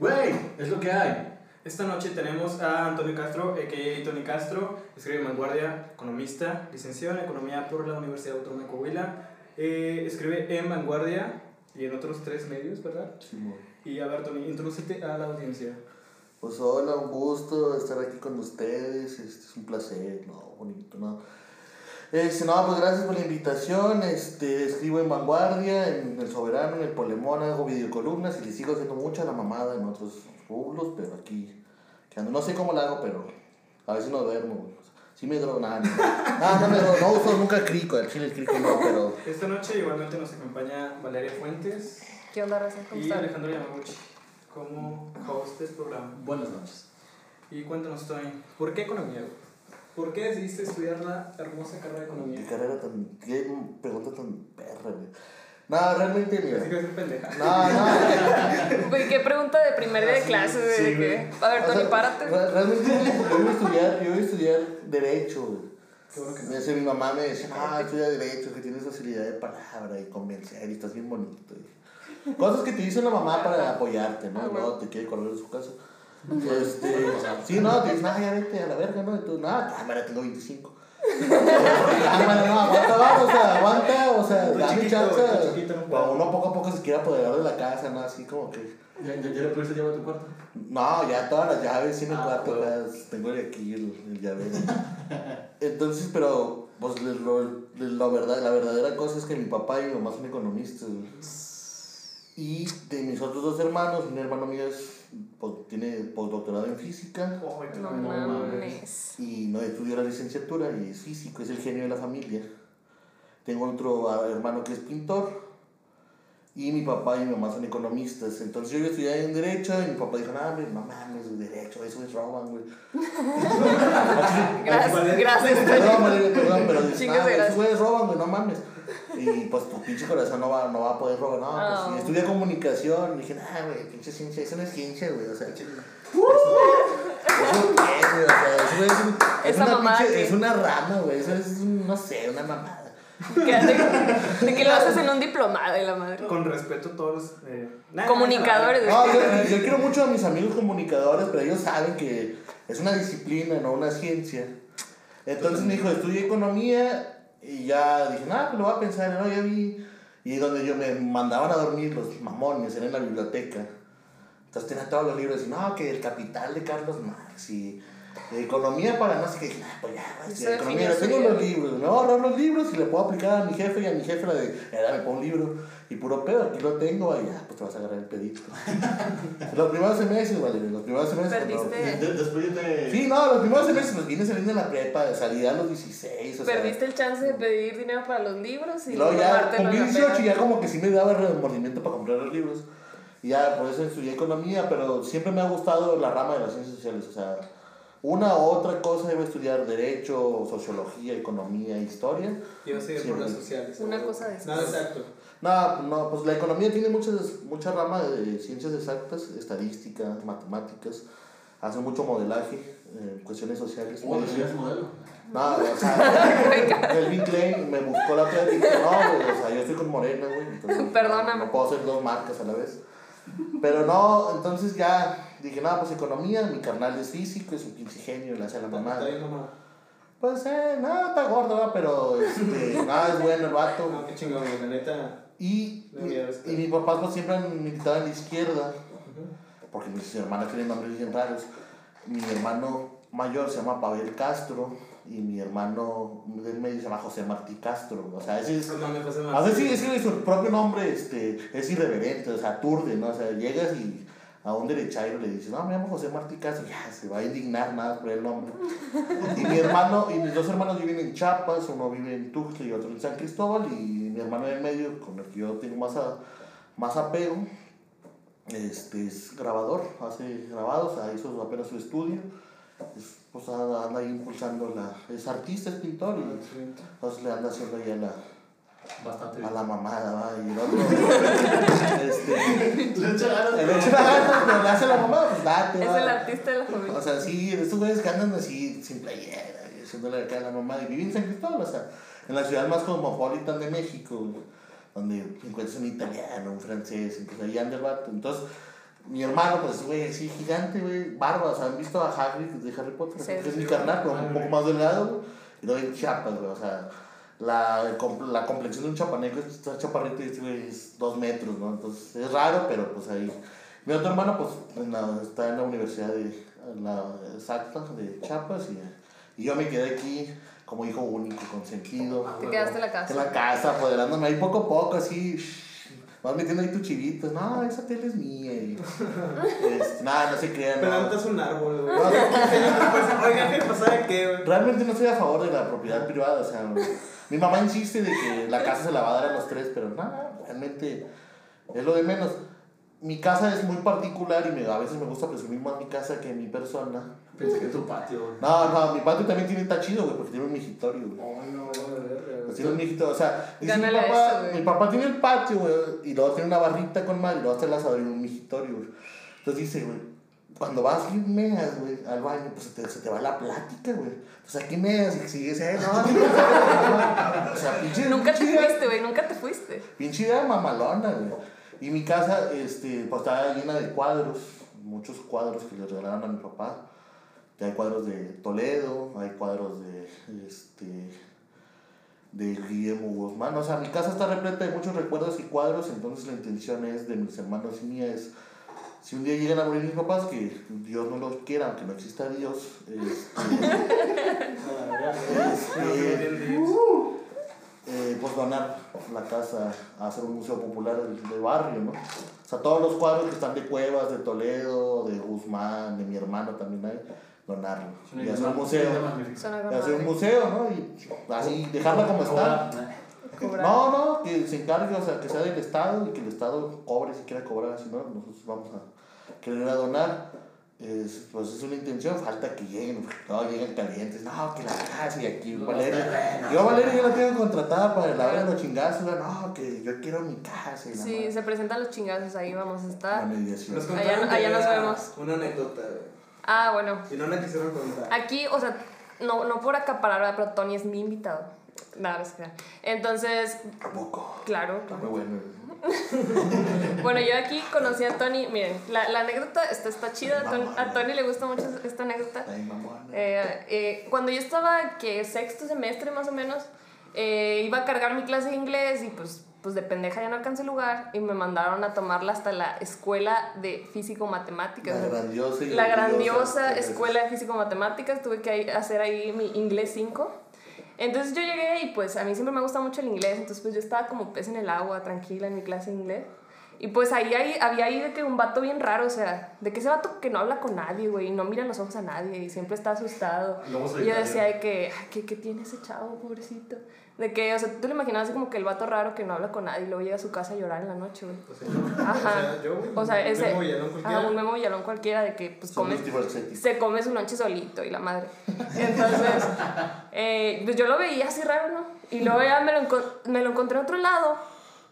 Güey, es lo que hay. Esta noche tenemos a Antonio Castro, a.k.a. Tony Castro, escribe en Vanguardia, economista, licenciado en Economía por la Universidad Autónoma de Coahuila. Eh, escribe en Vanguardia y en otros tres medios, ¿verdad? Sí, mo. Y a ver, Tony, introdúcete a la audiencia. Pues hola, un gusto estar aquí con ustedes, este, es un placer, no, bonito, no. Este, no, pues gracias por la invitación, este, escribo en Vanguardia, en El Soberano, en El Polemón, hago videocolumnas y le sigo haciendo mucha la mamada en otros rublos, pero aquí, que ando, no sé cómo la hago, pero a veces no duermo, sí me drogo, nada, no, no, no me drogo, no uso nunca crico, el chile el crico no, pero... Esta noche igualmente nos acompaña Valeria Fuentes ¿Qué onda, Raza? ¿Cómo y? Alejandro Yamaguchi como host del programa. Buenas noches. Y cuéntanos, Tony, ¿por qué economía? güey? ¿Por qué decidiste estudiar la hermosa carrera de Qué economía? carrera tan, qué pregunta tan perra, güey. No, realmente, mira. Así que es pendeja. No, no, Güey, qué pregunta de primer día de clase, güey. sí, A ver, O Tony, sea, párate. re- Realmente yo iba a estudiar, yo iba a estudiar Derecho, güey. Qué bueno que mi mamá me decía, ah, estudia Derecho, que tienes facilidad de palabra y convencer y estás bien bonito. y Cosas que te dice una mamá para apoyarte, ¿no? Ah, No, bueno. te quiere correr de su casa. Este, sí, no, te dicen, ah, ya vete a la verga, ¿no? Y tú, no, cámara, tengo 25. Cámara, no, aguanta, vamos, o sea, aguanta, o sea, dame chiquito, chance. O uno poco a poco se quiere apoderar de la casa, ¿no? Así como que. ¿Ya, ya, ya le pudiste llevar a tu cuarto? No, ya todas las llaves sí en el Ah, cuarto, ya tengo aquí el, el llavero. Entonces, pero, pues lo, lo- lo verdad, la verdadera cosa es que mi papá y mi mamá son economistas. Y de mis otros dos hermanos, un hermano mío es, pues, tiene postdoctorado en física qué No mames. y no estudió la licenciatura y es físico, es el genio de la familia. Tengo otro ah, hermano que es pintor y mi papá y mi mamá son economistas. Entonces yo iba a estudiar en Derecho y mi papá dijo, no, hombre, no mames, Derecho, eso es roban, güey. Gracias, gracias. Perdón, perdón, pero de esos gracias. güeyes roban, güey, no mames. Y pues tu pinche corazón no va, no va a poder robar, no, pues Oh. sí, estudié comunicación. Y dije, ah, güey, pinche ciencia, eso no es ciencia, güey, o sea. Eso, eso qué, güey, o sea, eso güey, es, un- es Esa una pinche, que- es una rama, güey, eso es, no sé, una mamada. De, de que lo haces en un diplomado y la madre. Con respeto a todos los... eh, Comunicadores. No, yo, yo quiero mucho a mis amigos comunicadores, pero ellos saben que es una disciplina, no una ciencia. Entonces me dijo, estudié economía y ya dije, pues lo voy a pensar, no, ya vi. Y donde yo me mandaban a dormir los mamones, era en la biblioteca. Entonces tenía todos los libros y no, que el capital de Carlos Marx y economía para no sé qué. Dije, "Ah, pues ya, voy a estudiar Eso economía, tengo los libros, me voy a ahorrar los libros y le puedo aplicar a mi jefe y a mi jefe la de, eh, dame por un libro. Y puro pedo, aquí lo tengo, y ya, pues te vas a agarrar el pedito. los primeros semestres, vale, los primeros semestres. cuando- Perdiste. De- después de... Sí, no, los primeros semestres pues vine saliendo de la prepa, salí a los 16, o sea. Perdiste el chance de pedir dinero para los libros y luego ya en la 18 y peda. ya como que sí me daba remordimiento para comprar los libros. Y ya por eso estudié economía, pero siempre me ha gustado la rama de las ciencias sociales. O sea, una u otra cosa iba a estudiar derecho, sociología, economía, historia. Iba a seguir Sí, por las sociales. Una cosa de Nada, exacto. No, no, pues la economía tiene muchas, mucha rama de ciencias exactas, estadística, matemáticas. Hace mucho modelaje, eh, cuestiones sociales. ¿Cómo modelo? No, o sea, Elvin Klein me buscó la otra y dije, no, güey, o sea, yo estoy con Morena, güey. entonces Perdóname. No, no puedo hacer dos marcas a la vez. Pero no, entonces ya dije, no, pues economía, mi carnal es físico, es un pinche genio, le hace a la Está mamá. bien, mamá. Pues, eh, no, está gordo, ¿verdad? pero este, nada, es bueno el vato. No, qué chingón, la neta. Y, No, es que- y mis papás pues siempre han militado en la izquierda, porque mis hermanas tienen nombres bien raros. Mi hermano mayor se llama Pavel Castro y mi hermano del medio se llama José Martí Castro. O sea, ese es... No A veces sí, sí, su propio nombre este, es irreverente, o sea, aturde, ¿no? O sea, llegas y a un derechairo le dices, no, me llamo José Martí Castro, ya, se va a indignar nada por el nombre. Y mi hermano, y mis dos hermanos viven en Chiapas, uno vive en Tuxtla y otro en San Cristóbal, y mi hermano del medio, con el que yo tengo más, a- más apego, este, es grabador, hace grabados, o sea, hizo apenas su estudio, es, pues anda, ahí impulsando la, es artista, es pintor, y entonces le anda haciendo ahí a la, Bastante a la mamada, va, y el otro, este, Le echa ganas, le pero- echa ganas, pero le hace la mamada, pues date, Es va. el artista de la O familia. sea, sí, estos güeyes que andan así sin playera, y haciéndole acá a la mamá, y viven en San Cristóbal, o sea, en la ciudad más cosmopolita de México, güey, donde encuentras un italiano, un francés, entonces ahí anda el vato. Entonces, Mi hermano, pues, güey, sí, gigante, güey, barba, o sea, ¿han visto a Hagrid de Harry Potter? Sí. Que es mi carnal, pero un poco más delgado, güey. Y luego en Chiapas, güey, o sea, la, la complexión de un chapaneco está chaparrito y este güey es dos metros, ¿no? Entonces, es raro, pero pues ahí. Mi otro hermano, pues, en la- está en la universidad de la exacta de Chiapas y, y yo me quedé aquí como hijo único, consentido. Te quedaste en la En casa. la casa, apoderándome ahí poco a poco, así. Vas metiendo ahí tu chivito. No, esa tele es mía. Y, este, nada, no se crean. no. Plantas un árbol, güey. No, no, Oiga, ¿qué pasa? ¿Qué, güey? Realmente no estoy a favor de la propiedad privada. O sea, mi mamá insiste de que la casa se la va a dar a los tres, pero nada, realmente es lo de menos. Mi casa es muy particular y me, a veces me gusta presumir más mi casa que mi persona. Pensé que en tu patio. No, no, mi patio también tiene está chido, güey, porque tiene un migitorio, güey. Oh, no, güey. Pues tiene un mijito, o sea, dice mi papá, eso, güey. mi papá tiene el patio, güey, y luego tiene una barrita con mar y luego está el asador y un mijitorio, güey. Entonces dice, güey, cuando vas y meas, güey, al baño, pues se te, se te va la plática, güey. Pues aquí meas y sigues, eh, no, O sea, pinche. Nunca te fuiste, güey, nunca te fuiste. Pinche idea mamalona, güey. Y mi casa, este, pues estaba llena de cuadros, muchos cuadros que le regalaron a mi papá. Ya hay cuadros de Toledo, hay cuadros de, este, de Guillermo Guzmán. O sea, mi casa está repleta de muchos recuerdos y cuadros, entonces la intención es de mis hermanos y mía es, si un día llegan a morir mis papás, que Dios no los quiera, aunque no exista Dios, este, este, eh, pues donar la casa a hacer un museo popular del, del barrio, ¿no? O sea, todos los cuadros que están de Cuevas, de Toledo, de Guzmán, de mi hermano también hay, donarlo. Y hacer un museo. Y hacer un museo, ¿no? Y así, dejarla como está. Cobrar. No, no, que se encargue, o sea, que sea del Estado y que el Estado cobre si quiera cobrar, si no, nosotros vamos a querer a donar. Es, pues es una intención, falta que lleguen, no lleguen calientes, no, que la casa y aquí Los Valeria. terrenos. Yo Valeria ya la tengo contratada para la hora de los chingazos, no, que yo quiero mi casa y la Sí, madre. se presentan los chingazos, ahí vamos a estar. Nos Allá- allá nos vemos. Una anécdota. Ah, bueno. Y no la quisieron contar. Aquí, o sea, no, no por acaparar, pero Tony es mi invitado. Nada, no Entonces, ¿A poco? claro, Muy claro. bueno. Bueno, yo aquí conocí a Tony. Miren, la, la anécdota está, está chida. A Tony, a Tony le gusta mucho esta anécdota. Ay. Eh, eh, cuando yo estaba, que sexto semestre más o menos, eh, iba a cargar mi clase de inglés y pues, pues de pendeja ya no alcancé lugar y me mandaron a tomarla hasta la escuela de físico-matemáticas. La grandiosa y La grandiosa escuela de físico-matemáticas, tuve que hacer ahí mi inglés 5. Entonces yo llegué y pues a mí siempre me gusta mucho el inglés, entonces pues yo estaba como pez en el agua, tranquila en mi clase de inglés. Y pues ahí, ahí había ahí de que un vato bien raro, o sea, de que ese vato que no habla con nadie, güey, y no mira los ojos a nadie y siempre está asustado. Lobo Y yo decía de que, "Ay, ¿qué, ¿qué tiene ese chavo, pobrecito? De que, o sea, tú le imaginabas así como que el vato raro que no habla con nadie y luego llega a su casa a llorar en la noche, güey. O sea, Ajá. o sea, yo, güey, O sea, ese. Memo Villalón cualquiera. Ajá, un memo villalón cualquiera de que pues multiverséticos. Se come su noche solito y la madre. Entonces, eh, pues yo lo veía así raro, ¿no? Y luego ya me lo, me lo encontré a otro lado.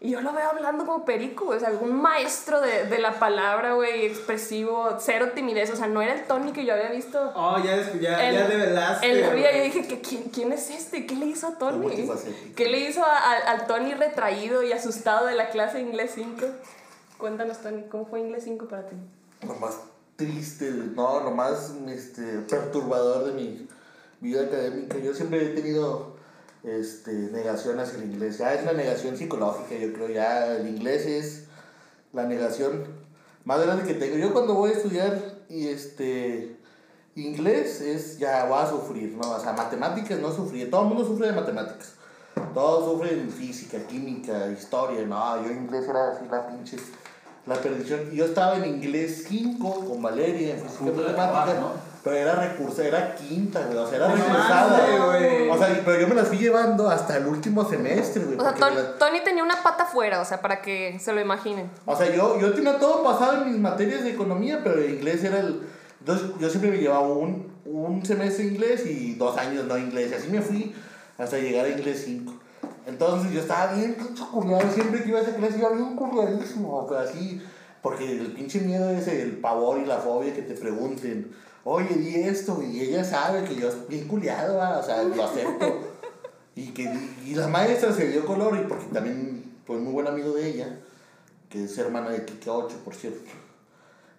Y yo lo veo hablando como perico. O sea, algún maestro de, de la palabra, güey, expresivo, cero timidez. O sea, no era el Tony que yo había visto. Oh, ya, ya, En- ya develaste. En la vida yo dije, que, ¿quién, ¿quién es este? ¿Qué le hizo a Tony? ¿Qué le hizo a- a- al Tony retraído y asustado de la clase de inglés 5? Cuéntanos, Tony, ¿cómo fue inglés 5 para ti? lo más triste, no, lo más este, perturbador de mi vida académica. Yo siempre he tenido este, negación hacia el inglés. Ya es una negación psicológica, yo creo. Ya el inglés es la negación más grande que tengo. Yo cuando voy a estudiar y este inglés es ya voy a sufrir, ¿no? O sea, matemáticas no sufrí. Todo el mundo sufre de matemáticas. Todos sufren física, química, historia. No, yo inglés era así la pinche la perdición. Yo estaba en inglés 5 con Valeria en física matemáticas. ¿no? Pero era recursa, era quinta, güey. O sea, era No recursada. güey. O sea, pero yo me las fui llevando hasta el último semestre, güey. O sea, porque Ton- me las- Tony tenía una pata fuera, o sea, para que se lo imaginen. O sea, yo, yo tenía todo pasado en mis materias de economía, pero el inglés era el... Entonces, yo siempre me llevaba un, un semestre de inglés y dos años no inglés. Y así me fui hasta llegar a inglés 5. Entonces, yo estaba bien pinche culiado. Siempre que iba a esa clase, iba bien culiadísimo. Pero así... Porque el pinche miedo es el pavor y la fobia que te pregunten. Oye, di esto. Y ella sabe que yo estoy bien culiado, ¿va? o sea, lo acepto. Y, que, y la maestra se dio color, y porque también fue muy buen amigo de ella, que es hermana de Kike 8, por cierto.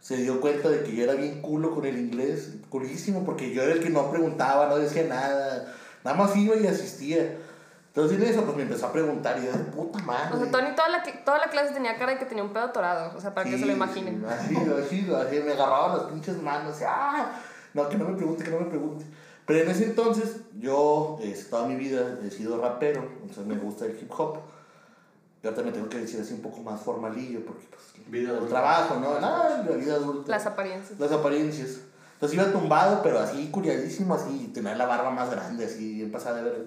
se dio cuenta de que yo era bien culo con el inglés, culísimo, porque yo era el que no preguntaba, no decía nada, nada más iba y asistía. Entonces en eso pues me empezó a preguntar y yo de puta madre. O sea, Tony toda la, toda la clase tenía cara de que tenía un pedo atorado. O sea, para que se lo Sí, imaginen. sí, Así, así, así, me agarraba las pinches manos y ¡ah! No, que no me pregunte, que no me pregunte. Pero en ese entonces, yo, eh, toda mi vida he sido rapero, entonces me gusta el hip hop. Y ahorita me tengo que decir así un poco más formalillo, porque pues, Vida el trabajo, ¿no? Ah, la vida adulta. Las apariencias. Las apariencias. Entonces iba tumbado, pero así curiadísimo, así, tener la barba más grande, así, bien pasada de ver.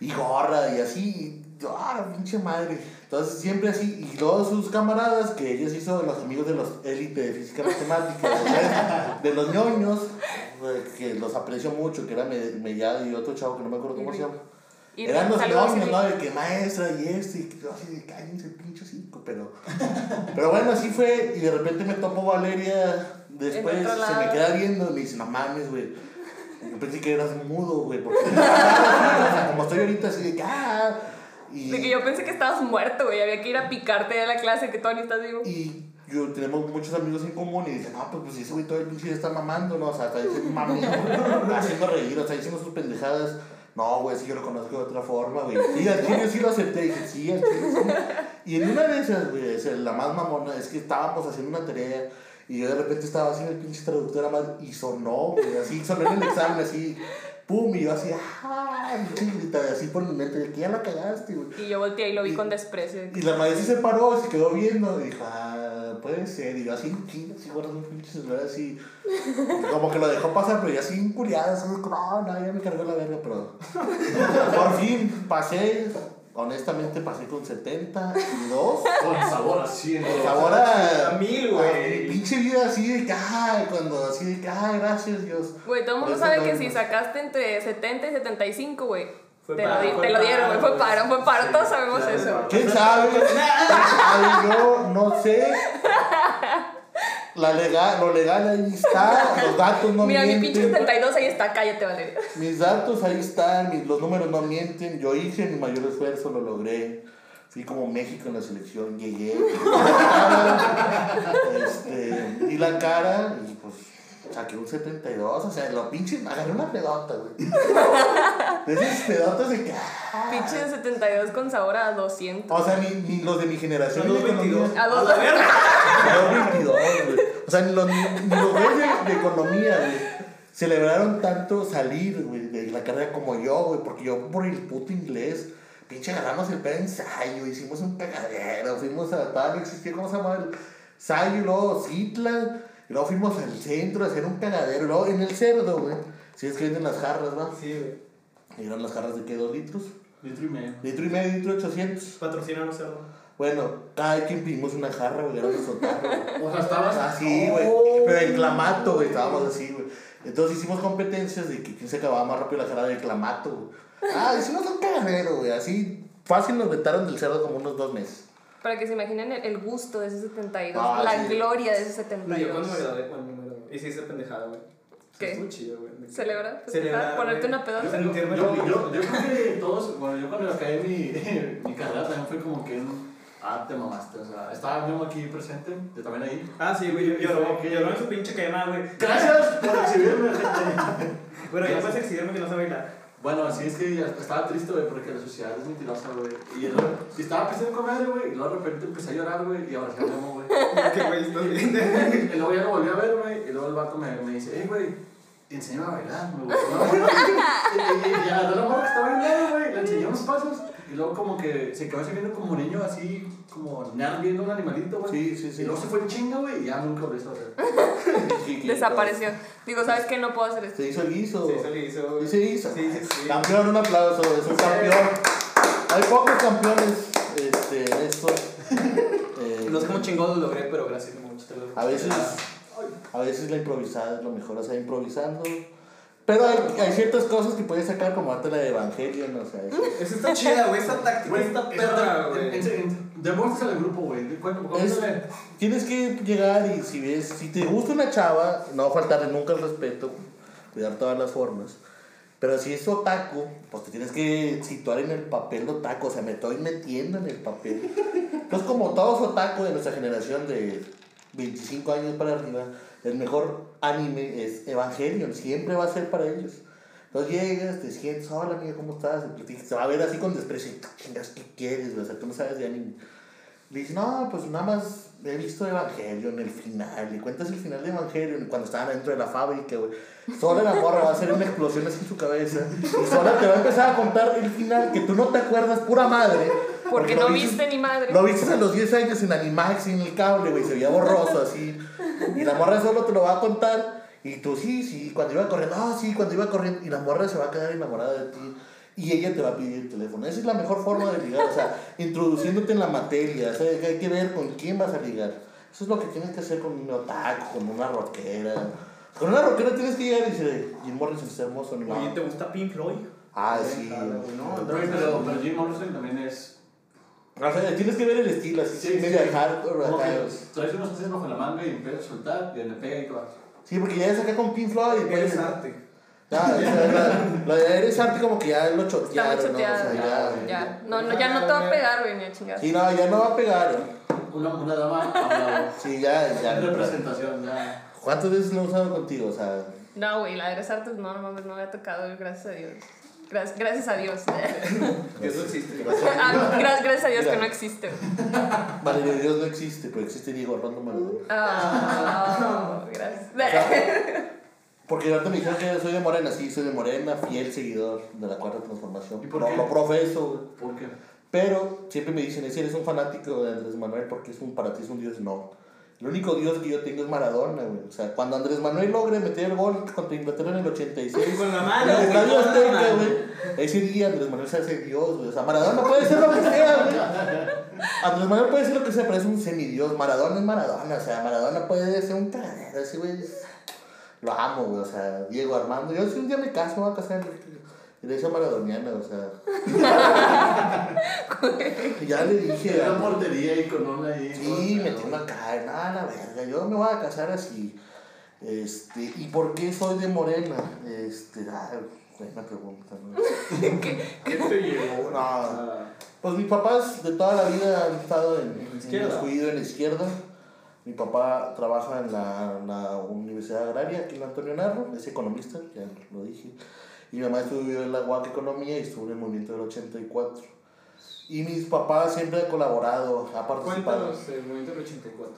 Y gorra, y así, ah, pinche madre. Entonces siempre así, y luego sus camaradas, que ellos hizo los amigos de los élite de física matemática, de los ñoños, eh, que los aprecio mucho, que era Me- Mellado y otro chavo que no me acuerdo cómo se llama. Eran los ñoños. ¿no? De que maestra y esto, y yo así de cállense, pinche cinco, pero. Pero bueno, así fue, y de repente me topo Valeria, después se me queda viendo y me dice, no mames, güey. Yo pensé que eras mudo, güey, porque. como estoy ahorita así de que, ah. Y, De que yo pensé que estabas muerto, güey. Había que ir a picarte de la clase que Tony estás vivo. y yo tenemos muchos amigos en común y dicen, no, pues, pues ese güey todo el pinche está mamando, ¿no? O sea, está diciendo mami, haciendo reír, o sea, diciendo sus pendejadas. No, güey, sí yo lo conozco de otra forma, güey. Sí, al chile sí lo acepté, dije, sí, al chile sí. Y en una de esas, güey, la más mamona, es que estábamos haciendo una tarea y yo de repente estaba haciendo el pinche traductor a más y sonó, güey, así sonó en el examen, así, pum, y yo así, ah, y así por mi mente, de que ya la cagaste, güey. Y yo volteé y lo vi Y- con desprecio. Y la maestra se paró, se quedó viendo y dijo, ah, puede ser. Y yo así, chinga, así guardando un pinche celular así. Como que lo dejó pasar, pero yo así incuriado, así, no, no, ya me cargó la verga, pero. Por fin pasé, honestamente pasé con 72. Con sabor así. ¿no? Pues ahora. A mil, a güey. mi Pinche vida así de que, ay, cuando así de que, ay, gracias Dios. Güey, todo el mundo sabe que si sacaste entre 70 y 75, güey. Te, lo di- fue te lo dieron, güey. Fue paro, fue paro. Sí, Todos sabemos claro, eso. ¿Quién sabe? ¿Quién sabe? Yo no sé. La legal, lo legal ahí está, los datos no Mira, mi mienten. pinche 72 ahí está. Cállate, Valeria. Mis datos ahí están, mis- los números no mienten. Yo hice mi mayor esfuerzo, lo logré. Fui como México en la selección, llegué. este, y la cara, y pues saqué un 72. O sea, lo pinche, agarré una pedota, güey. De esas pedotas de que. ah. Pinche de 72 con sabor a 200. O sea, ni, ni los de mi generación. Son de los 22. economía- A dos- la verga. Los 22, güey. O sea, ni los, ni, ni los güeyes de, de economía, güey. Celebraron tanto salir, güey, de la carrera como yo, güey. Porque yo, por el puto inglés, pinche agarramos el pedo ensayo, hicimos un cagadero, fuimos a tal, no existía, ¿cómo se llama? El ensayo, y luego Citla, y luego fuimos al centro a hacer un cagadero, y luego en el cerdo, güey. Si es que venden las jarras, ¿va? Sí, güey. Y eran las jarras de qué, dos litros. Litro y medio. Litro y medio, litro ochocientos. Patrocínanos, cerdo. Bueno, cada quien pedimos una jarra, güey, era. O sea, estabas Así, güey. Oh. Pero en clamato, güey, estábamos así, güey. Entonces hicimos competencias de que quién se acababa más rápido la jarra de clamato, güey. Ah, hicimos un cagadero, güey. Así fácil nos vetaron del cerdo como unos dos meses. Para que se imaginen el, el gusto de ese 72. Ah, la sí. gloria de ese No, yo cuando me 72. gradué, cuando me gradué. Y sí, hice pendejada, güey. ¿Qué? Estuvo chido, güey. Celebrar, Celebrar, ponerte una pedota. Yo, yo, yo, yo creo que todos, bueno, yo cuando acabé mi, mi carrera también fue como que un, ah, te mamaste, o sea, estaba Memo aquí presente, yo también ahí. Ah, sí, güey. Yo, yo, yo, que- yo no en su pinche quema, güey. Gracias por exhibirme, gente. Bueno, ya puedes exhibirme que no sé bailar. Bueno, sí, es que ya estaba triste, güey, porque la sociedad es mentirosa, güey. Y, luego- y estaba pensando con madre, güey, y luego de repente empecé a llorar, güey, y ahora sí Memo, güey. Que güey, estás bien. Y luego ya lo volví a ver, güey, y luego el vato me, me dice, hey, güey, enséñame a bailar, me gustó la morra". Y, y, y agarró la morra que estaba bailando, güey, le enseñé unos pasos, y luego como que se quedó así viendo como un niño así, como nerd viendo un animalito, güey. Sí, sí, sí. Y luego se fue en chinga, güey, y ya nunca volvió a hacer. Desapareció. Digo, ¿sabes qué? No puedo hacer esto. Se hizo el guiso. Se hizo, güey. Sí, se hizo. Sí, sí, sí. Campeón, un aplauso, es un campeón. Hay pocos campeones este, en esto. Eh, No sé cómo chingón lo logré, pero gracias mucho. te lo- A veces, a veces la improvisada es lo mejor, o sea, improvisando. Pero hay, hay ciertas cosas que puedes sacar como antes la de Evangelion, o sea, eso. Esa está chida, güey. Esta táctica Güey, eso- perra, güey. Demuéstraselo al grupo, güey. Es- tienes que llegar y si ves, si te gusta una chava, no faltarle nunca el respeto, cuidar todas las formas. Pero si es otaku, pues te tienes que situar en el papel de otaku, o sea, me estoy metiendo en el papel. Entonces, como todos otaku de nuestra generación de 25 años para arriba, el mejor anime es Evangelion, siempre va a ser para ellos. Entonces llegas, te sientes, hola amiga, ¿cómo estás? Se va a ver así con desprecio, ¿qué quieres? O sea, tú no sabes de anime. Le dices, no, pues nada más he visto Evangelion, el final, y cuentas el final de Evangelion, cuando estaban dentro de la fábrica, güey. Sola la morra va a hacer una explosión así en su cabeza, y sola te va a empezar a contar el final, que tú no te acuerdas, pura madre. Porque lo no viste ni madre. Lo viste a los 10 años en Animax, en el cable, güey, se veía borroso así. Y la morra solo te lo va a contar. Y tú, sí, sí, cuando iba corriendo, ah, sí, cuando iba corriendo. Y la morra se va a quedar enamorada de ti. Y ella te va a pedir el teléfono. Esa es la mejor forma de ligar, o sea, introduciéndote en la materia. O sea, hay que ver con quién vas a ligar. Eso es lo que tienes que hacer con un otaku, con una rockera. Con una rockera tienes que llegar y decir, Jim Morrison es hermoso, no. Oye, ¿te gusta Pink Floyd? Ah, sí. Claro, no, Pero, pero, pero Jim Morrison también es. O sea, tienes que ver el estilo, así, Sí, medio sí. hardcore. Como acá. que traes unos cosas bajo la manga y empiezas a soltar y le pega y todo. Sí, porque ya es acá con Pink Floyd y Eres pues, arte. Ya, o sea, la, la de Eres Arte como que ya lo chotearon, ¿no? O sea, choteada. ya, Ya. No, no, ya no te va a pegar, güey, ni a chingar. Sí, no, ya no va a pegar. Una, una dama hablaba. Sí, ya, ya. representación, ya. ¿Cuántas veces lo he usado contigo? O sea, No, güey, la de Eres Artes no, no mames, no me ha tocado, gracias a Dios. Gracias, gracias a Dios. Que eso existe. Ah, gra- gracias a Dios Mira. que no existe. Valeria Dios no existe, pero existe Diego Armando Maradona. Ah, gracias. Porque ahorita me dijeron que soy de Morena, sí, soy de Morena, fiel seguidor de la cuarta transformación. ¿Y por no, qué? Lo profeso, güey. ¿Por qué? Pero siempre me dicen, si eres un fanático de Andrés Manuel porque es un, para ti es un dios, no. El único dios que yo tengo es Maradona, güey. O sea, cuando Andrés Manuel logre meter el gol contra Inglaterra en el 86, Con la en mano, el güey, Estadio con la Azteca, mano. güey, ese día Andrés Manuel se hace dios, güey. O sea, Maradona puede ser lo que sea, güey. Andrés Manuel puede ser lo que sea, pero es un semidios. Maradona es Maradona, o sea, Maradona puede ser un cagadero, ese güey. es- Lo amo, güey, o sea, Diego Armando. Yo si un día me caso, me voy a casar en iglesia maradoniana, o sea. ya le dije. Una a- portería ahí con una ahí. Sí, me tengo acá, nada, la verga, yo me voy a casar así. Este, ¿y por qué soy de Morena? Este, ah, buena pregunta, ¿no? ¿Qué te llevó? No, Ah, pues mis papás de toda la vida han estado en, En la en izquierda. descuido en la izquierda. Mi papá trabaja en la, la Universidad Agraria aquí en Antonio Narro, es economista, ya lo dije. Y mi mamá estudió en la UAC Economía y estuvo en el movimiento del 84. Y mis papás siempre han colaborado, ha participado. Cuéntanos el movimiento del 84.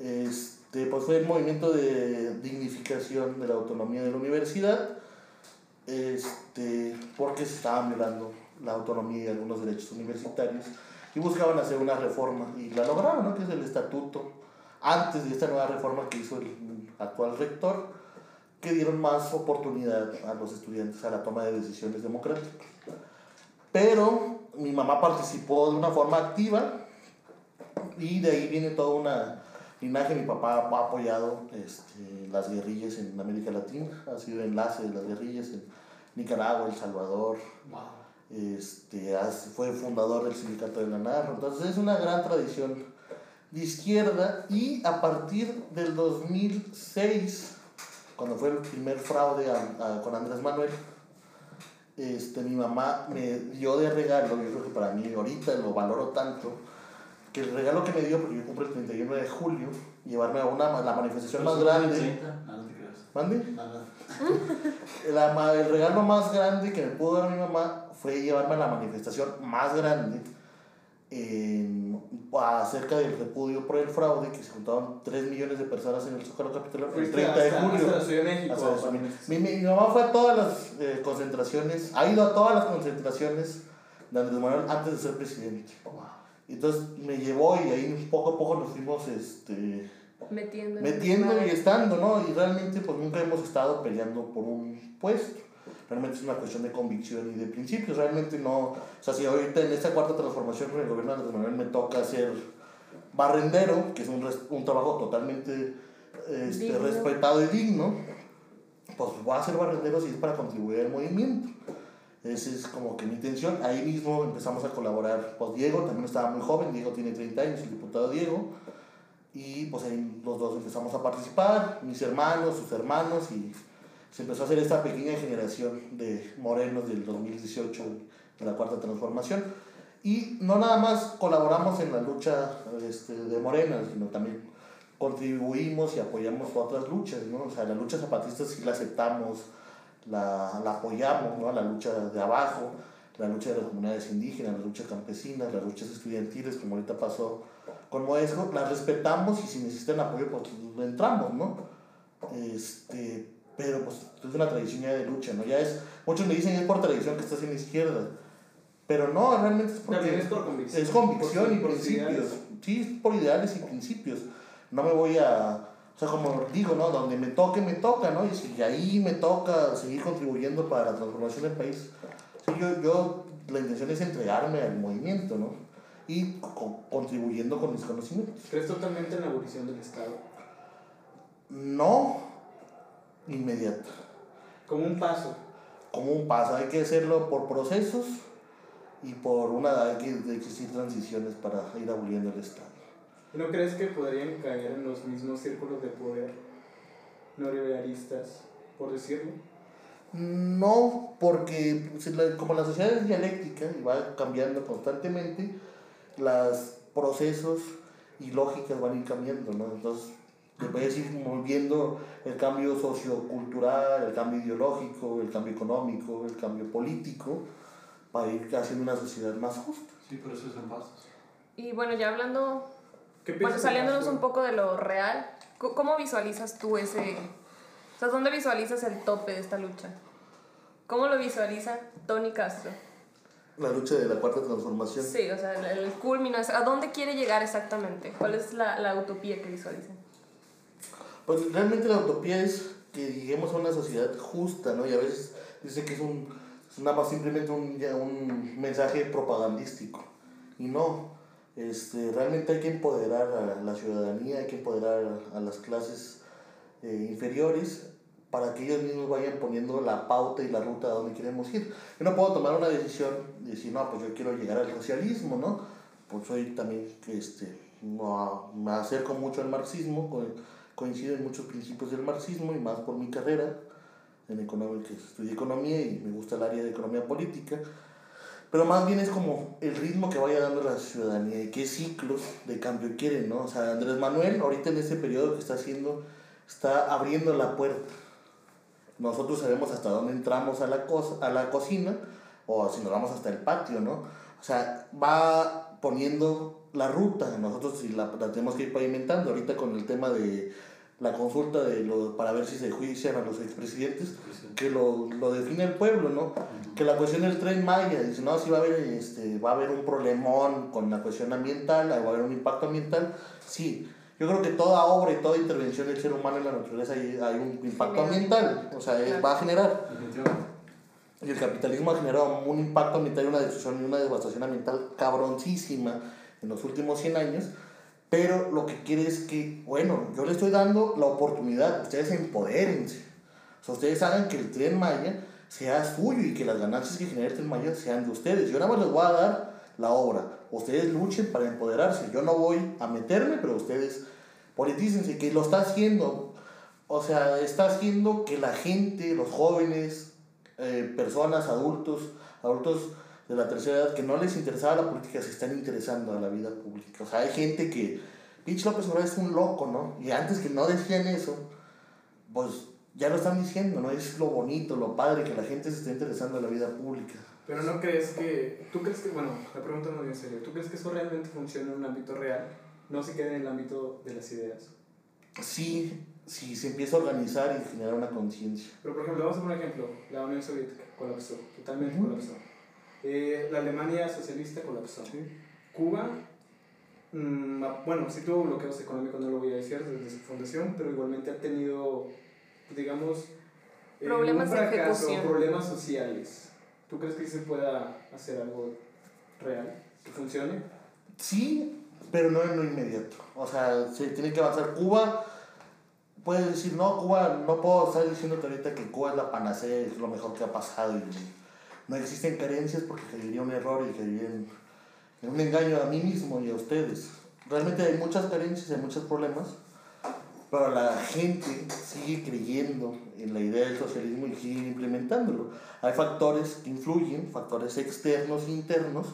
Este, pues fue el movimiento de dignificación de la autonomía de la universidad, este, porque se estaban violando la autonomía y algunos derechos universitarios y buscaban hacer una reforma y la lograron, ¿no? que es el estatuto, antes de esta nueva reforma que hizo el actual rector, que dieron más oportunidad a los estudiantes a la toma de decisiones democráticas. Pero mi mamá participó de una forma activa y de ahí viene toda una linaje. Mi papá ha apoyado este, las guerrillas en América Latina, ha sido enlace de las guerrillas en Nicaragua, El Salvador, wow. este, fue fundador del sindicato de la Narro. Entonces es una gran tradición de izquierda y a partir del 2006, cuando fue el primer fraude a- a- con Andrés Manuel, este, mi mamá me dio de regalo, yo creo que para mí ahorita lo valoro tanto, que el regalo que me dio, porque yo cumplo el 31 de julio, llevarme a una, la manifestación más grande. Ah, no te creas. ¿Mande? La el regalo más grande que me pudo dar mi mamá fue llevarme a la manifestación más grande en- acerca del repudio por el fraude, que se juntaron 3 millones de personas en el Zócalo Capitalino el Fuiste 30 de julio. hasta la Ciudad de México. Hasta la Ciudad de para- México. Mi, mi, mi mamá fue a todas las eh, concentraciones, ha ido a todas las concentraciones de Andrés Manuel antes de ser presidente. Entonces me llevó y ahí poco a poco nos fuimos este, Metiendo. en metiendo y estando, ¿no? Y realmente pues nunca hemos estado peleando por un puesto. Realmente es una cuestión de convicción y de principios. Realmente no, o sea, si ahorita en esta cuarta transformación con el gobierno de Andrés Manuel me toca ser barrendero, que es un, un trabajo totalmente este, respetado y digno, pues voy a ser barrendero si es para contribuir al movimiento. Esa es como que mi intención. Ahí mismo empezamos a colaborar. Pues Diego también estaba muy joven, Diego tiene 30 años, el diputado Diego. Y pues ahí los dos empezamos a participar, mis hermanos, sus hermanos, y se empezó a hacer esta pequeña generación de morenos del 2018, de la cuarta transformación. Y no nada más colaboramos en la lucha este, de Morena, sino también contribuimos y apoyamos otras luchas, ¿no? O sea, la lucha zapatista sí la aceptamos, la, la apoyamos, ¿no? La lucha de abajo, la lucha de las comunidades indígenas, la lucha campesina, las luchas estudiantiles, como ahorita pasó con Moesco, las respetamos y si necesitan apoyo, pues entramos, ¿no? Este, pero pues es una tradición ya de lucha, ¿no? Ya es, muchos me dicen es por tradición que estás en la izquierda, pero no, realmente es porque También es por convicción. es convicción Por- y por principios. ideales. Sí, es por ideales y principios. No me voy a, o sea, como digo, ¿no? Donde me toque, me toca, ¿no? Y si ahí me toca seguir contribuyendo para la transformación del país, sí, yo, yo, la intención es entregarme al movimiento, ¿no? Y co- contribuyendo con mis conocimientos. ¿Crees totalmente en la abolición del Estado? No inmediato. Como un paso. como un paso, hay que hacerlo por procesos y por una, hay que existir transiciones para ir aboliendo el Estado. ¿Y ¿No crees que podrían caer en los mismos círculos de poder neoliberalistas, por decirlo? No, porque como la sociedad es dialéctica y va cambiando constantemente, los procesos y lógicas van a ir cambiando, ¿no? Entonces, te puedes ir moviendo el cambio sociocultural, el cambio ideológico, el cambio económico, el cambio político, para ir haciendo una sociedad más justa. Sí, pero eso es en pasos. Y bueno, ya hablando, ¿Qué bueno, saliéndonos un poco de lo real, ¿cómo visualizas tú ese, o sea, dónde visualizas el tope de esta lucha? ¿Cómo lo visualiza Tony Castro? La lucha de la cuarta transformación. Sí, o sea, el, el culmino, ¿a dónde quiere llegar exactamente? ¿Cuál es la, la utopía que visualizan? Pues realmente la utopía es que lleguemos a una sociedad justa, ¿no? Y a veces dice que es, un, nada más simplemente un, ya un mensaje propagandístico. Y no, este, realmente hay que empoderar a la ciudadanía, hay que empoderar a las clases eh, inferiores para que ellos mismos vayan poniendo la pauta y la ruta a donde queremos ir. Yo no puedo tomar una decisión y decir, no, pues yo quiero llegar al socialismo, ¿no? Pues soy también, este, no, me acerco mucho al marxismo, coincido en muchos principios del marxismo y más por mi carrera en economía, que estudié economía y me gusta el área de economía política. Pero más bien es como el ritmo que vaya dando la ciudadanía y qué ciclos de cambio quieren, ¿no? O sea, Andrés Manuel ahorita en este periodo que está haciendo, está abriendo la puerta. Nosotros sabemos hasta dónde entramos a la, co- a la cocina o si nos vamos hasta el patio, ¿no? O sea, va poniendo la ruta, nosotros sí la, la tenemos que ir pavimentando. Ahorita con el tema de la consulta de lo, para ver si se juician a los expresidentes, que lo, lo define el pueblo, ¿no? Que la cuestión del tren Maya, dice, no, sí va a haber, este, va a haber un problemón con la cuestión ambiental, va a haber un impacto ambiental, sí. Yo creo que toda obra y toda intervención del ser humano en la naturaleza hay, hay un impacto ambiental, o sea, es- Claro. va a generar. Y el capitalismo ha generado un impacto ambiental y una destrucción y una devastación ambiental cabroncísima en los últimos 100 años. Pero lo que quiere es que, bueno, yo le estoy dando la oportunidad, ustedes empodérense. O sea, ustedes hagan que el tren Maya sea suyo y que las ganancias que genere el tren Maya sean de ustedes. Yo nada más les voy a dar la obra. Ustedes luchen para empoderarse. Yo no voy a meterme, pero ustedes politícense, que lo está haciendo. O sea, está haciendo que la gente, los jóvenes, eh, personas, adultos, adultos de la tercera edad que no les interesaba la política se están interesando a la vida pública. O sea, hay gente que, pinche López Obrador es un loco, ¿no? Y antes que no decían eso, pues ya lo están diciendo, ¿no? Es lo bonito, lo padre que la gente se esté interesando en la vida pública. Pero no crees que. ¿Tú crees que.? Bueno, la pregunta no en serio. ¿Tú crees que eso realmente funciona en un ámbito real? No se quede en el ámbito de las ideas. Sí, sí, se empieza a organizar y generar una conciencia. Pero, por ejemplo, vamos a poner un ejemplo. La Unión Soviética colapsó, totalmente Ujú. colapsó. Eh, la Alemania socialista colapsó. Cuba, mm, ah, bueno, sí tuvo bloqueos económicos, no lo voy a decir, desde su fundación, pero igualmente ha tenido, digamos, eh, Problemas un de fracaso, ejecución. problemas sociales. ¿Tú crees que se pueda hacer algo real, que funcione? Sí, pero no en lo inmediato. O sea, se tiene que avanzar. Cuba, puede decir, no, Cuba, no puedo estar diciéndote ahorita que Cuba es la panacea, es lo mejor que ha pasado y no existen carencias porque caería un error y caería un engaño a mí mismo y a ustedes. Realmente hay muchas carencias, hay muchos problemas, pero la gente sigue creyendo en la idea del socialismo y sigue implementándolo. Hay factores que influyen, factores externos e internos,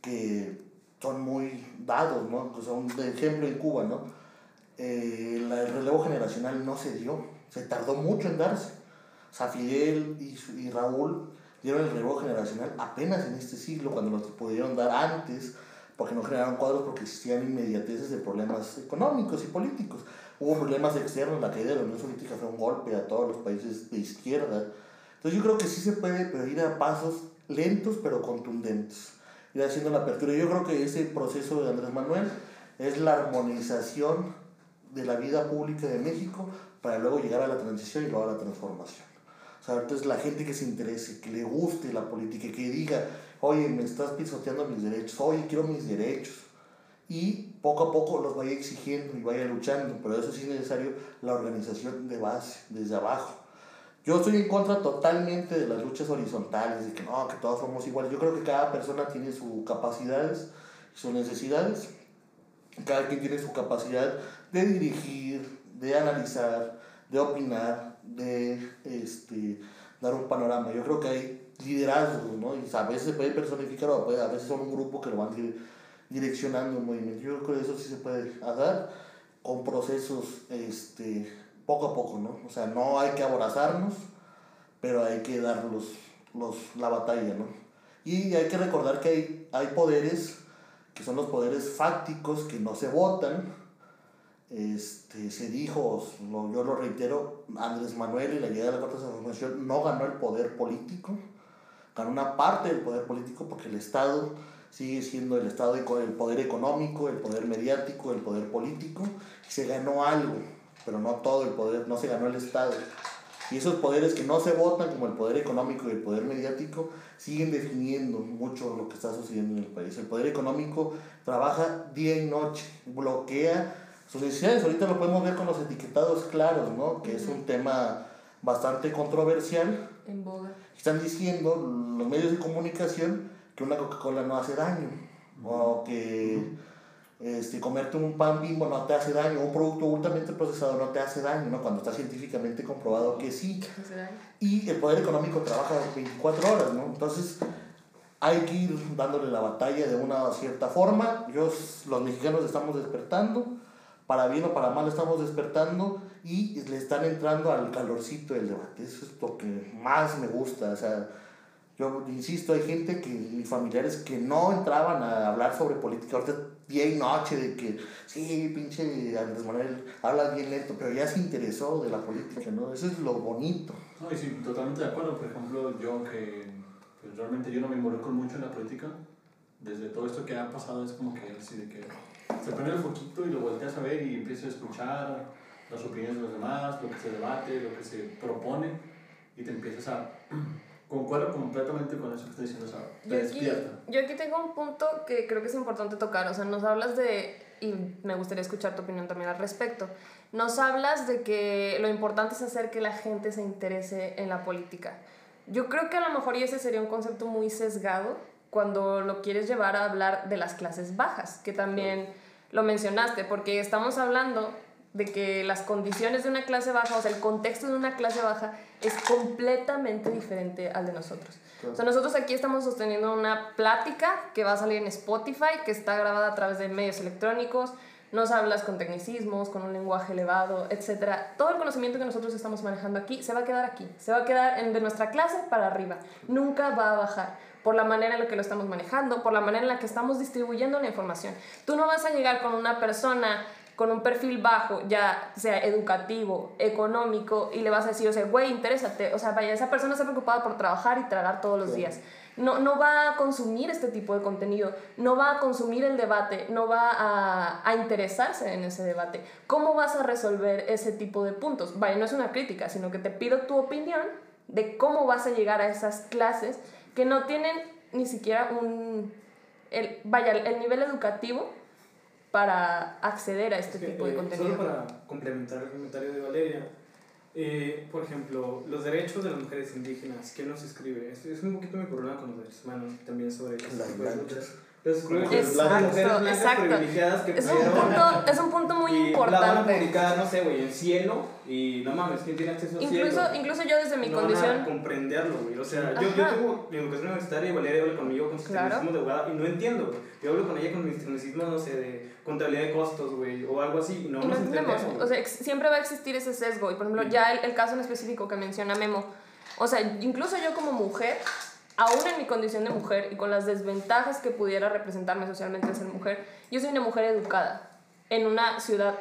que son muy dados, ¿no? O sea, un ejemplo en Cuba, ¿no? eh, el relevo generacional no se dio, se tardó mucho en darse. O y, y Raúl dieron el relevo generacional apenas en este siglo, cuando los pudieron dar antes, porque no generaron cuadros porque existían inmediateces de problemas económicos y políticos. Hubo problemas externos, la caída de la Unión Soviética fue un golpe a todos los países de izquierda. Entonces yo creo que sí se puede, ir a pasos lentos pero contundentes. Ir haciendo la apertura. Yo creo que ese proceso de Andrés Manuel es la armonización de la vida pública de México para luego llegar a la transición y luego a la transformación. Entonces la gente que se interese, que le guste la política, que diga, oye, me estás pisoteando mis derechos, oye, quiero mis derechos. Y poco a poco los vaya exigiendo y vaya luchando, pero eso sí es necesario la organización de base, desde abajo. Yo estoy en contra totalmente de las luchas horizontales, de que no, que todos somos iguales. Yo creo que cada persona tiene sus capacidades, sus necesidades, cada quien tiene su capacidad de dirigir, de analizar, de opinar, de este, dar un panorama. Yo creo que hay liderazgos, ¿no? Y a veces se puede personificar o a veces son un grupo que lo van dir- direccionando un movimiento. Yo creo que eso sí se puede hacer con procesos este, poco a poco, ¿no? O sea, no hay que aborazarnos, pero hay que dar los, los, la batalla, ¿no? Y hay que recordar que hay, hay poderes que son los poderes fácticos que no se votan. Este, se dijo, lo- yo lo reitero, Andrés Manuel y la llegada de la Cuarta Transformación no ganó el poder político, ganó una parte del poder político porque el Estado sigue siendo el Estado, el poder económico, el poder mediático, el poder político, se ganó algo, pero no todo el poder, no se ganó el Estado. Y esos poderes que no se votan, como el poder económico y el poder mediático, siguen definiendo mucho lo que está sucediendo en el país. El poder económico trabaja día y noche, bloquea sus necesidades. Ahorita lo podemos ver con los etiquetados claros, ¿no? que es un tema bastante controversial. En boga. Están diciendo los medios de comunicación que una Coca-Cola no hace daño, o que este, comerte un pan bimbo no te hace daño, un producto ultramente procesado no te hace daño, ¿no? cuando está científicamente comprobado que sí. Y el poder económico trabaja 24 horas, ¿no? Entonces hay que ir dándole la batalla de una cierta forma. Yo, los mexicanos estamos despertando, para bien o para mal estamos despertando y le están entrando al calorcito del debate. Eso es lo que más me gusta. O sea, yo insisto, hay gente que, mis familiares que no entraban a hablar sobre política, ahorita día y noche de que, sí, pinche Andrés Manuel, habla bien lento, pero ya se interesó de la política, ¿no? Eso es lo bonito. No, y sí, totalmente de acuerdo. Por ejemplo, yo que pues, realmente yo no me involucro mucho en la política, desde todo esto que ha pasado es como que así de que se prende el foquito y lo volteas a ver y empiezas a escuchar las opiniones de los demás, lo que se debate, lo que se propone y te empiezas a... Concuerdo completamente con eso que está diciendo Sara. Te Yo aquí, despierta. yo aquí tengo un punto que creo que es importante tocar. O sea, nos hablas de, y me gustaría escuchar tu opinión también al respecto, nos hablas de que lo importante es hacer que la gente se interese en la política. Yo creo que a lo mejor y ese sería un concepto muy sesgado cuando lo quieres llevar a hablar de las clases bajas, que también lo mencionaste, porque estamos hablando de que las condiciones de una clase baja, o sea, el contexto de una clase baja es completamente diferente al de nosotros. O sea, nosotros aquí estamos sosteniendo una plática que va a salir en Spotify, que está grabada a través de medios electrónicos, nos hablas con tecnicismos, con un lenguaje elevado, etc. Todo el conocimiento que nosotros estamos manejando aquí se va a quedar aquí, se va a quedar en, de nuestra clase para arriba, nunca va a bajar por la manera en la que lo estamos manejando, por la manera en la que estamos distribuyendo la información. Tú no vas a llegar con una persona con un perfil bajo, ya sea educativo, económico, y le vas a decir, o sea, güey, interésate, o sea, vaya, esa persona está preocupada por trabajar y tragar todos los días. No, no va a consumir este tipo de contenido, no va a consumir el debate, no va a, a interesarse en ese debate. ¿Cómo vas a resolver ese tipo de puntos? Vaya, no es una crítica, sino que te pido tu opinión de cómo vas a llegar a esas clases que no tienen ni siquiera un, el, vaya, el nivel educativo para acceder a este Es que, tipo de eh, contenido. Solo para complementar el comentario de Valeria, eh, por ejemplo, los derechos de las mujeres indígenas, ¿quién nos escribe? Es, es un poquito mi problema con los derechos humanos, también sobre Las este luchas. Las mujeres Exacto, mujeres blancas exacto. privilegiadas que Es un punto, es un punto muy y La van a importante. publicar, no sé, güey, en cielo. Y no mames, ¿quién tiene acceso al cielo? Incluso, incluso yo desde mi no van a condición... comprenderlo, güey. O sea, yo, yo tengo mi educación universitaria y Valeria habla conmigo con sus Claro. de abogada y no entiendo, güey. Yo hablo con ella con mis tecnicismos, no sé, de contabilidad de costos, güey, o algo así, y no y no nos entendemos. entendemos. O sea, siempre va a existir ese sesgo. Y por ejemplo, Sí. ya el, el caso en específico que menciona Memo. O sea, incluso yo como mujer, aún en mi condición de mujer y con las desventajas que pudiera representarme socialmente ser mujer, yo soy una mujer educada en una ciudad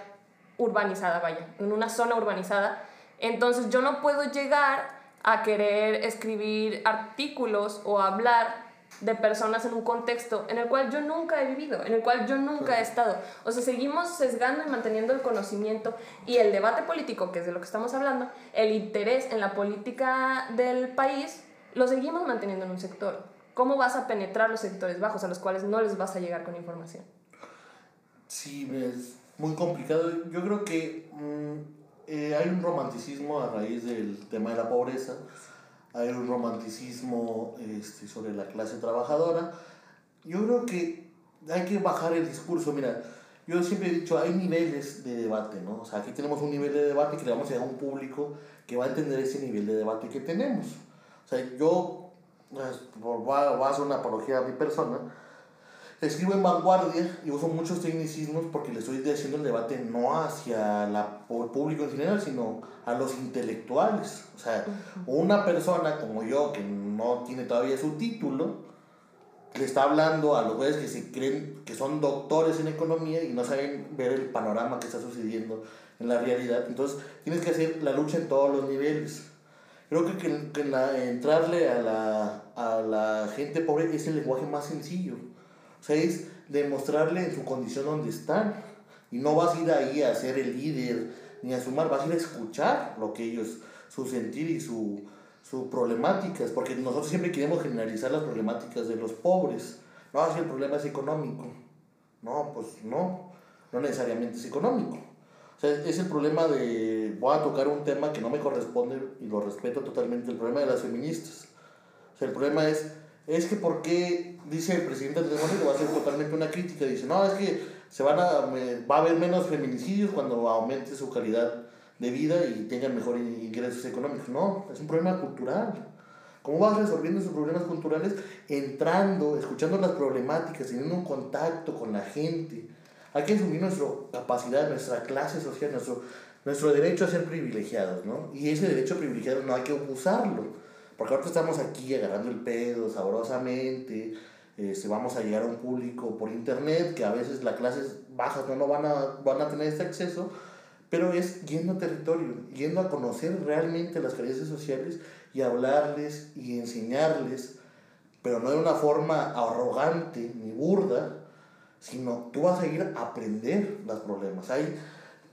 urbanizada, vaya, en una zona urbanizada. Entonces yo no puedo llegar a querer escribir artículos o hablar de personas en un contexto en el cual yo nunca he vivido, en el cual yo nunca he estado. O sea, seguimos sesgando y manteniendo el conocimiento y el debate político, que es de lo que estamos hablando, el interés en la política del país, lo seguimos manteniendo en un sector. ¿Cómo vas a penetrar los sectores bajos a los cuales no les vas a llegar con información? Sí, es muy complicado. Yo creo que mm, eh, hay un romanticismo a raíz del tema de la pobreza, hay un romanticismo este, sobre la clase trabajadora. Yo creo que hay que bajar el discurso. Mira, yo siempre he dicho, hay niveles de debate, ¿no? O sea, aquí tenemos un nivel de debate que le vamos a dar a un público que va a entender ese nivel de debate que tenemos. O sea, yo, pues, voy a, voy a hacer una apología a mi persona, Escribo en vanguardia y uso muchos tecnicismos porque le estoy haciendo el debate no hacia la, el público en general, sino a los intelectuales. O sea, una persona como yo que no tiene todavía su título, le está hablando a los güeyes que se creen que son doctores en economía y no saben ver el panorama que está sucediendo en la realidad. Entonces, tienes que hacer la lucha en todos los niveles. Creo que, que, la- entrarle a la, a la gente pobre es el lenguaje más sencillo. O sea, es demostrarle en su condición donde están. Y no vas a ir ahí a ser el líder ni a sumar, vas a ir a escuchar lo que ellos, su sentir y su, sus problemáticas. Porque nosotros siempre queremos generalizar las problemáticas de los pobres. No, si el problema es económico. No, pues no. No necesariamente es económico. O sea, es el problema de. Voy a tocar un tema que no me corresponde y lo respeto totalmente: el problema de las feministas. O sea, el problema es. Es que, ¿por qué dice el presidente Andrés Manuel que va a hacer totalmente una crítica? Dice, no, es que se van a, me- va a haber menos feminicidios cuando aumente su calidad de vida y tengan mejores ingresos económicos. No, es un problema cultural. ¿Cómo vas resolviendo esos problemas culturales? Entrando, escuchando las problemáticas, teniendo un contacto con la gente. Hay que asumir nuestra capacidad, nuestra clase social, nuestro, nuestro derecho a ser privilegiados, ¿no? Y ese derecho privilegiado no hay que abusarlo. Porque ahorita estamos aquí agarrando el pedo sabrosamente, este, vamos a llegar a un público por internet que a veces las clases bajas no, no van, a, van a tener este acceso, pero es yendo a territorio, yendo a conocer realmente las carencias sociales y hablarles y enseñarles, pero no de una forma arrogante ni burda, sino tú vas a ir a aprender los problemas. Hay,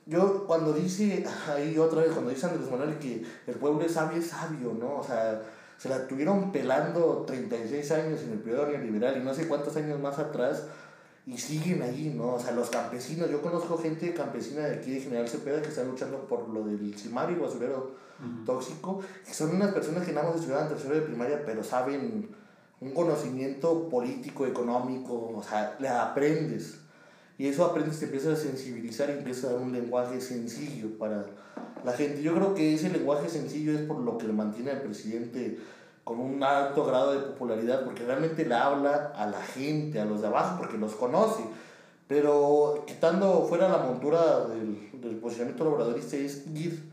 yo cuando dice, ahí otra vez, cuando dice Andrés Manuel que el pueblo es sabio, es sabio, ¿no? O sea, se la tuvieron pelando 36 años en el periodo neoliberal y no sé cuántos años más atrás y siguen ahí, ¿no? O sea, los campesinos, yo conozco gente campesina de aquí de General Cepeda que están luchando por lo del cimario y basurero tóxico, que son unas personas que nada más estudiaron tercero de primaria, pero saben un conocimiento político, económico, o sea, le aprendes. Y eso aprendes, te empiezas a sensibilizar y empiezas a dar un lenguaje sencillo para la gente. Yo creo que ese lenguaje sencillo es por lo que le mantiene al presidente con un alto grado de popularidad, porque realmente le habla a la gente, a los de abajo, porque los conoce. Pero quitando fuera la montura del, del posicionamiento laboradorista es ir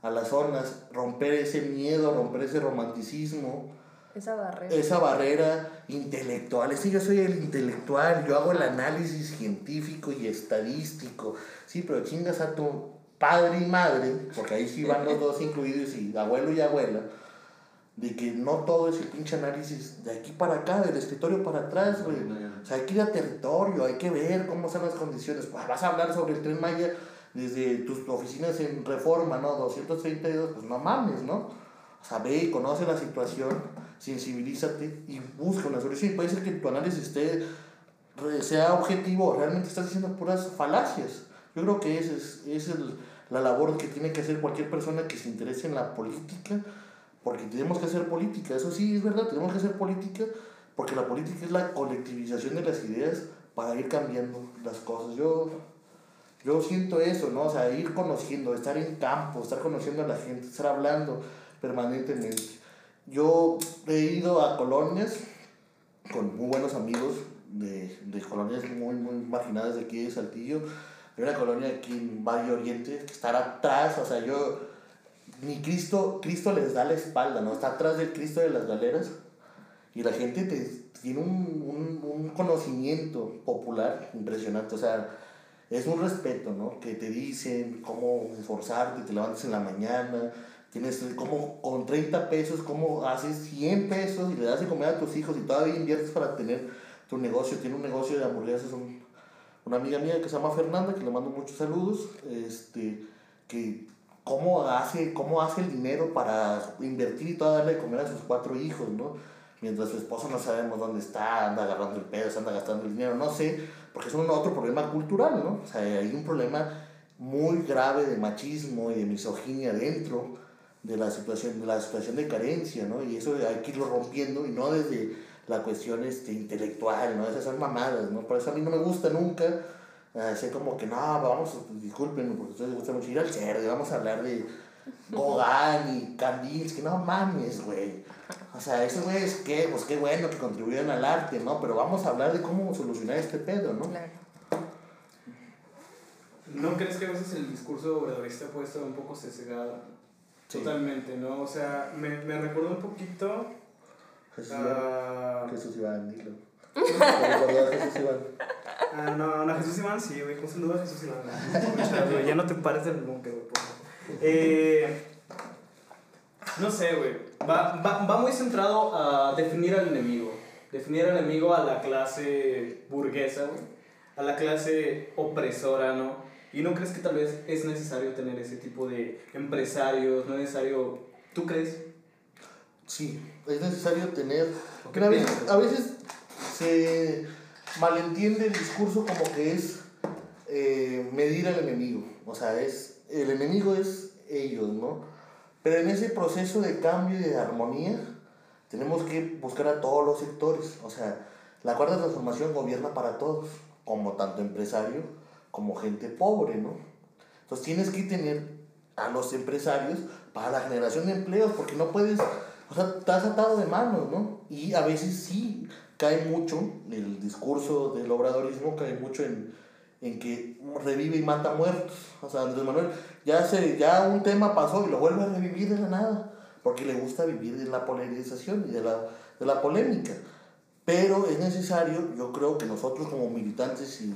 a las zonas, romper ese miedo, romper ese romanticismo, Esa barrera. esa barrera intelectual. Es que yo soy el intelectual, yo hago el análisis científico y estadístico. Sí, pero chingas a tu padre y madre, porque ahí sí van los dos incluidos, y abuelo y abuela, de que no todo es el pinche análisis de aquí para acá, del escritorio para atrás, güey. O sea, hay que ir a territorio, hay que ver cómo están las condiciones. Pues, Vas a hablar sobre el tren Maya desde tus oficinas en Reforma, ¿no? 232, pues no mames, ¿no? O y conoce la situación, sensibilízate y busca una solución. Y puede ser que tu análisis esté, sea objetivo, realmente estás diciendo puras falacias. Yo creo que esa es, es el- la labor que tiene que hacer cualquier persona que se interese en la política, porque tenemos que hacer política. Eso sí, es verdad, tenemos que hacer política porque la política es la colectivización de las ideas para ir cambiando las cosas. Yo, yo siento eso, ¿no? O sea, ir conociendo, estar en campo, estar conociendo a la gente, estar hablando permanentemente. Yo he ido a colonias con muy buenos amigos de, de colonias muy, muy marginadas de aquí de Saltillo. Hay una colonia aquí en Valle Oriente que está atrás, o sea, yo, ni Cristo, Cristo les da la espalda, ¿no? Está atrás del Cristo de las galeras y la gente te, tiene un, un, un conocimiento popular impresionante, o sea, es un respeto, ¿no? Que te dicen cómo esforzarte, te levantas en la mañana, tienes como con 30 pesos, cómo haces 100 pesos y le das de comer a tus hijos y todavía inviertes para tener tu negocio. Tiene un negocio de hamburguesas, un, una amiga mía que se llama Fernanda, que le mando muchos saludos, este, que cómo hace, cómo hace el dinero para invertir y todo darle de comer a sus cuatro hijos, ¿no? Mientras su esposo no sabemos dónde está, anda agarrando el pedo, se anda gastando el dinero, no sé, porque es un otro problema cultural, ¿no? O sea, hay un problema muy grave de machismo y de misoginia dentro de la situación de, la situación de carencia, ¿no? Y eso hay que irlo rompiendo y no desde la cuestión este, intelectual, ¿no? Esas son mamadas, ¿no? Por eso a mí no me gusta nunca hacer como que, no, vamos, disculpen, porque a ustedes les gusta mucho ir al cerdo, vamos a hablar de Gauguin y Kandinsky, no mames, güey. O sea, esos güeyes, qué, pues qué bueno que contribuyen al arte, ¿no? Pero vamos a hablar de cómo solucionar este pedo, ¿no? Claro. ¿No crees que a veces el discurso obradorista puede estar un poco sesgado? Sí. Totalmente, ¿no? O sea, me, me recuerda un poquito Jesús a... Jesús Iván, dilo. ¿Te Jesús Iván? Ah, no, no, Jesús Iván sí, güey. Un saludo a Jesús Iván. Ya no te pares del búnker, güey. Eh, no sé, güey. Va, va, va muy centrado a definir al enemigo. Definir al enemigo a la clase burguesa, güey. A la clase opresora, ¿no? ¿Y no crees que tal vez es necesario tener ese tipo de empresarios? ¿No es necesario? ¿Tú crees? Sí, es necesario tener. ¿O Porque qué a veces, a veces se malentiende el discurso como que es eh, medir al enemigo. O sea, es, el enemigo es ellos, ¿no? Pero en ese proceso de cambio y de armonía, tenemos que buscar a todos los sectores. O sea, la cuarta transformación gobierna para todos, como tanto empresario como gente pobre, ¿no? Entonces tienes que tener a los empresarios para la generación de empleos, porque no puedes, o sea, estás atado de manos, ¿no? Y a veces sí cae mucho, el discurso del obradorismo cae mucho en, en que revive y mata muertos. O sea, Andrés Manuel ya, se, ya un tema pasó y lo vuelve a revivir de la nada, porque le gusta vivir de la polarización y de la, de la polémica. Pero es necesario, yo creo que nosotros como militantes y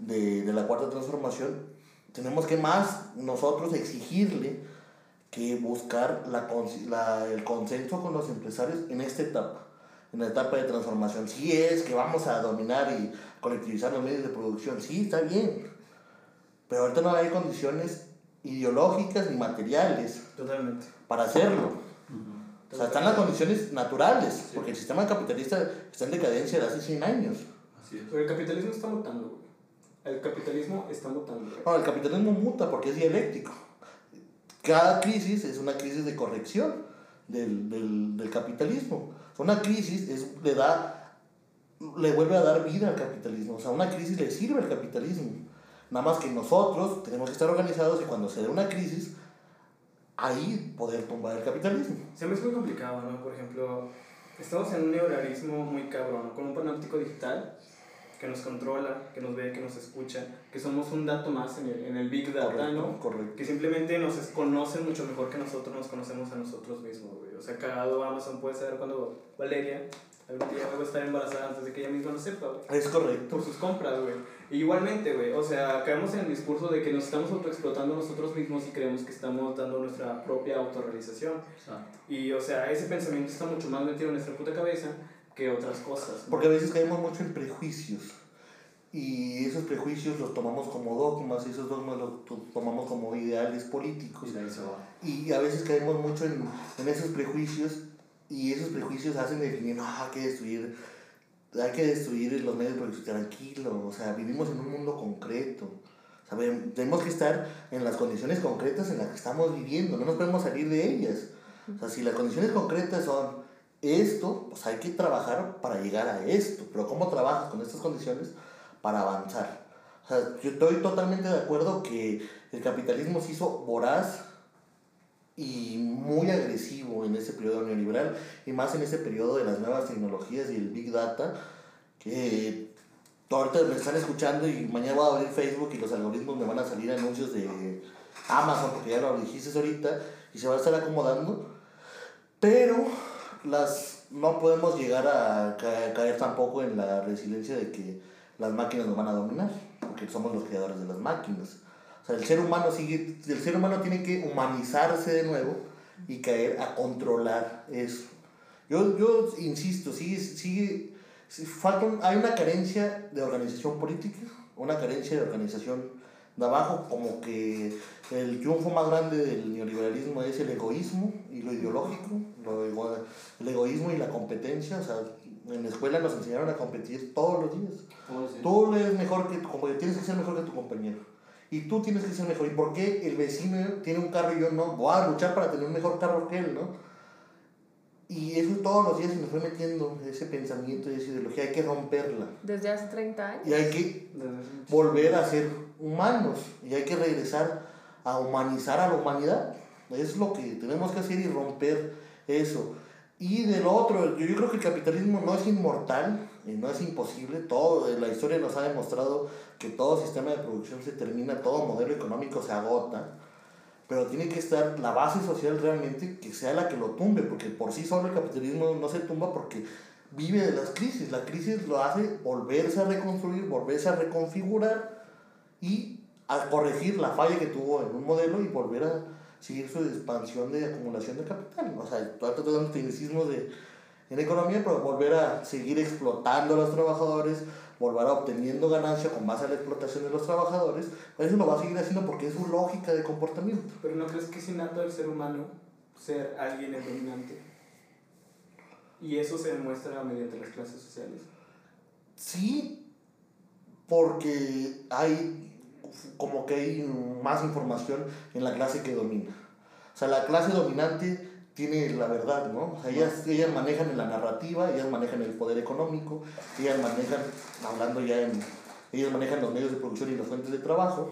de, de la cuarta transformación, tenemos que más nosotros exigirle que buscar la, la- el consenso con los empresarios en esta etapa, en la etapa de transformación. Si es que vamos a dominar y colectivizar los medios de producción, sí, está bien, pero ahorita no hay condiciones ideológicas ni materiales Totalmente. para hacerlo. O sea, están las condiciones naturales, porque el sistema capitalista está en decadencia de hace 100 años. Así es. Pero el capitalismo está mutando, güey. El capitalismo está mutando. No, el capitalismo muta porque es dialéctico. Cada crisis es una crisis de corrección del, del, del capitalismo. Una crisis es, le da, le vuelve a dar vida al capitalismo. O sea, una crisis le sirve al capitalismo. Nada más que nosotros tenemos que estar organizados y cuando se dé una crisis, ahí poder tumbar el capitalismo. Se me es muy complicado, ¿no? Por ejemplo, estamos en un neoliberalismo muy cabrón, con un panóptico digital que nos controla, que nos ve, que nos escucha, que somos un dato más en el, en el Big Data, ¿no? correcto. Que simplemente nos conocen mucho mejor que nosotros nos conocemos a nosotros mismos, güey. O sea, cagado Amazon puede saber cuando Valeria algún día va a estar embarazada antes de que ella misma lo sepa, güey. Es correcto. Por sus compras, güey. Y igualmente, güey, o sea, caemos en el discurso de que nos estamos autoexplotando nosotros mismos y creemos que estamos dando nuestra propia autorrealización. Exacto. Y, o sea, ese pensamiento está mucho más metido en nuestra puta cabeza que otras cosas. ¿no? Porque a veces caemos mucho en prejuicios. Y esos prejuicios los tomamos como dogmas, y esos dogmas los to- tomamos como ideales políticos. Y a veces caemos mucho en, en esos prejuicios, y esos prejuicios hacen definir, no, hay que destruir, hay que destruir los medios producción. Tranquilo, o sea, vivimos en un mundo concreto. O sea, tenemos que estar en las condiciones concretas en las que estamos viviendo, no nos podemos salir de ellas. O sea, si las condiciones concretas son esto, pues hay que trabajar para llegar a esto. Pero ¿cómo trabajas con estas condiciones para avanzar? O sea, yo estoy totalmente de acuerdo que el capitalismo se hizo voraz y muy agresivo en ese periodo neoliberal y más en ese periodo de las nuevas tecnologías y el Big Data, que ahorita me están escuchando y mañana voy a abrir Facebook y los algoritmos me van a salir anuncios de Amazon, porque ya lo dijiste ahorita, y se va a estar acomodando, pero las, no podemos llegar a ca- caer tampoco en la resiliencia de que las máquinas nos van a dominar, porque somos los creadores de las máquinas. O sea, el ser humano sigue, el ser humano tiene que humanizarse de nuevo y caer a controlar eso. Yo, yo insisto, sigue, sigue, falta hay una carencia de organización política, una carencia de organización de abajo, como que el triunfo más grande del neoliberalismo es el egoísmo y lo ideológico, lo ego- el egoísmo y la competencia, o sea, en la escuela nos enseñaron a competir todos los días. Tú eres mejor que tu compañero, tienes que ser mejor que tu compañero. Y tú tienes que ser mejor. ¿Y por qué el vecino tiene un carro y yo no? Voy a luchar para tener un mejor carro que él, ¿no? Y eso todos los días se nos fue metiendo, ese pensamiento y esa ideología. Hay que romperla. Desde hace 30 años. Y hay que volver a ser humanos. Y hay que regresar a humanizar a la humanidad. Es lo que tenemos que hacer y romper eso. Y del otro, yo, yo creo que el capitalismo no es inmortal y no es imposible. Todo, la historia nos ha demostrado que todo sistema de producción se termina, todo modelo económico se agota. Pero tiene que estar la base social realmente que sea la que lo tumbe, porque por sí solo el capitalismo no se tumba porque vive de las crisis. La crisis lo hace volverse a reconstruir, volverse a reconfigurar y a corregir la falla que tuvo en un modelo y volver a seguir su expansión de acumulación de capital. O sea, estoy dando tecnicismos de, en economía, pero volver a seguir explotando a los trabajadores, volver a obteniendo ganancia con base a la explotación de los trabajadores, eso lo va a seguir haciendo porque es su lógica de comportamiento. Pero ¿no crees que es innato al ser humano ser alguien el dominante? Y eso se demuestra mediante las clases sociales. Sí, porque hay como que hay más información en la clase que domina. O sea, la clase dominante tiene la verdad, ¿no? O sea, ellas, ellas manejan la narrativa, ellas manejan el poder económico, ellas manejan, hablando ya en, ellas manejan los medios de producción y las fuentes de trabajo,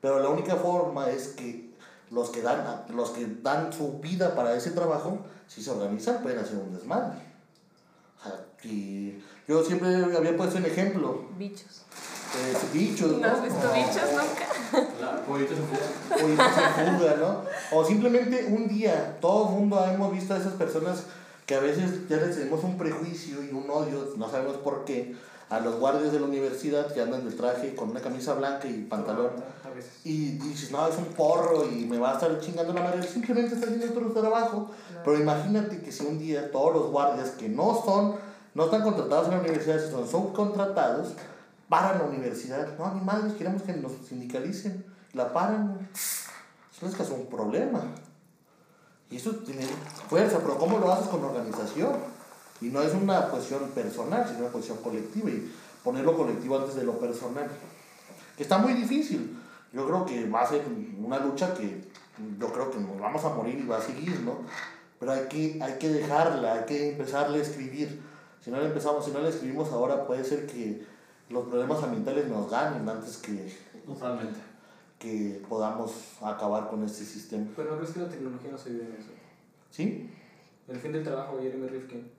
pero la única forma es que los que dan, los que dan su vida para ese trabajo, si se organizan, pueden hacer un desmadre. O sea, y yo siempre había puesto un ejemplo, Bichos. Eh, bichos, ¿No has visto O- bichos nunca? Claro, pollitos en fuga, ¿no? O simplemente un día, todo el mundo hemos visto a esas personas que a veces ya les tenemos un prejuicio y un odio, no sabemos por qué, a los guardias de la universidad que andan de traje con una camisa blanca y pantalón. A veces. Y dices, no, es un porro y me va a estar chingando la madre. Simplemente está haciendo otro trabajo. Pero imagínate que si un día todos los guardias que no son, no están contratados en la universidad, si son subcontratados, paran la universidad. No, ni madres, queremos que nos sindicalicen. La paran. Eso les causa un problema. Y eso tiene fuerza, pero ¿cómo lo haces con organización? Y no es una cuestión personal, sino una cuestión colectiva. Y poner lo colectivo antes de lo personal. Que está muy difícil. Yo creo que va a ser una lucha que yo creo que nos vamos a morir y va a seguir, ¿no? Pero hay que, hay que dejarla, hay que empezarle a escribir. Si no la empezamos, si no la escribimos ahora, puede ser que los problemas ambientales nos ganen antes que, Totalmente. que podamos acabar con este sistema. Pero ¿no crees que la tecnología nos ayude en eso? ¿Sí? El fin del trabajo, Jeremy Rifkin.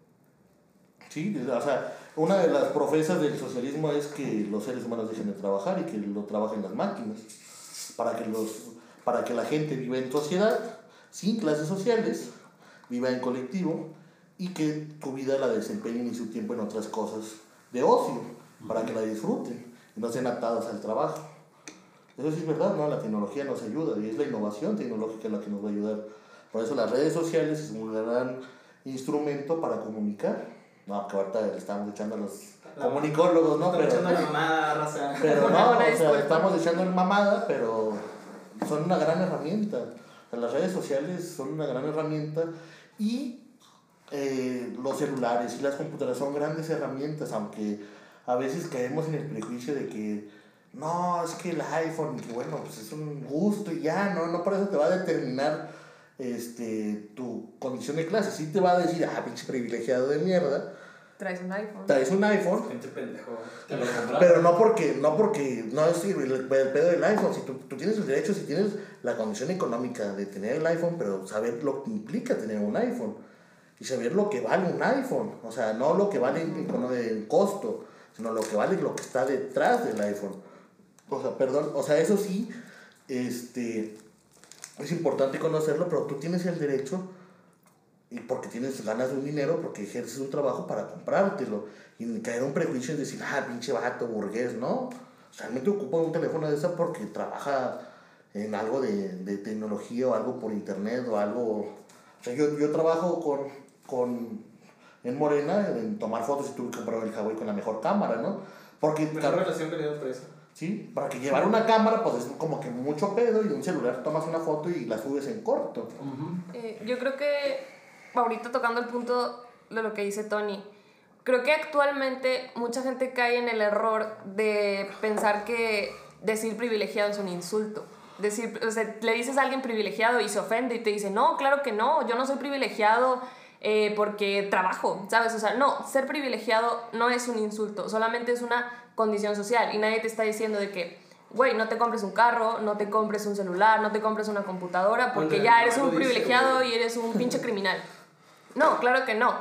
Sí, o sea, una de las profesas del socialismo es que los seres humanos dejen de trabajar y que lo trabajen las máquinas, para que, los, para que la gente viva en sociedad, sin clases sociales, viva en colectivo y que tu vida la desempeñen y su tiempo en otras cosas de ocio, para que la disfruten y no sean atados al trabajo. Eso sí es verdad, ¿no? La tecnología nos ayuda y es la innovación tecnológica la que nos va a ayudar. Por eso las redes sociales es un gran instrumento para comunicar. No, que ahorita le estamos echando a los comunicólogos, ¿no? Pero, echando la mamada, raza. pero no, o sea, estamos echando el mamada, pero son una gran herramienta. O sea, las redes sociales son una gran herramienta y eh, los celulares y las computadoras son grandes herramientas, aunque a veces caemos en el prejuicio de que no, es que el iPhone, que bueno, pues es un gusto y ya, no, no por eso te va a determinar este, tu condición de clase. Sí te va a decir, ah, pinche privilegiado de mierda, Traes un iPhone. traes un iPhone, Gente pendejo. Te lo compraron. pero no porque, no porque, no es el, el pedo del iPhone, si tú, tú tienes el derecho, si tienes la condición económica de tener el iPhone, pero saber lo que implica tener un iPhone y saber lo que vale un iPhone, o sea, no lo que vale en, en- en costo, sino lo que vale lo que está detrás del iPhone. O sea, perdón, o sea, eso sí, este, es importante conocerlo, pero tú tienes el derecho y porque tienes ganas de un dinero, porque ejerces un trabajo para comprártelo. Y caer en un prejuicio y decir, ah, pinche vato, burgués, ¿no? O sea, realmente ocupa un teléfono de esa porque trabaja en algo de, de tecnología o algo por internet o algo... O sea, yo, yo trabajo con, con, en Morena en tomar fotos y tuve que comprar el Huawei con la mejor cámara, ¿no? Porque... Mejor relación calidad-precio. Sí, para que llevar una cámara, pues es como que mucho pedo y de un celular tomas una foto y la subes en corto. Eh, yo creo que ahorita tocando el punto de lo que dice Tony, creo que actualmente mucha gente cae en el error de pensar que decir privilegiado es un insulto. Decir, o sea, le dices a alguien privilegiado y se ofende y te dice, no, claro que no, yo no soy privilegiado eh, porque trabajo, ¿sabes? O sea, no, ser privilegiado no es un insulto, solamente es una condición social y nadie te está diciendo de que, güey, no te compres un carro, no te compres un celular, no te compres una computadora porque ya eres un dice, privilegiado güey. y eres un pinche criminal. No, claro que no.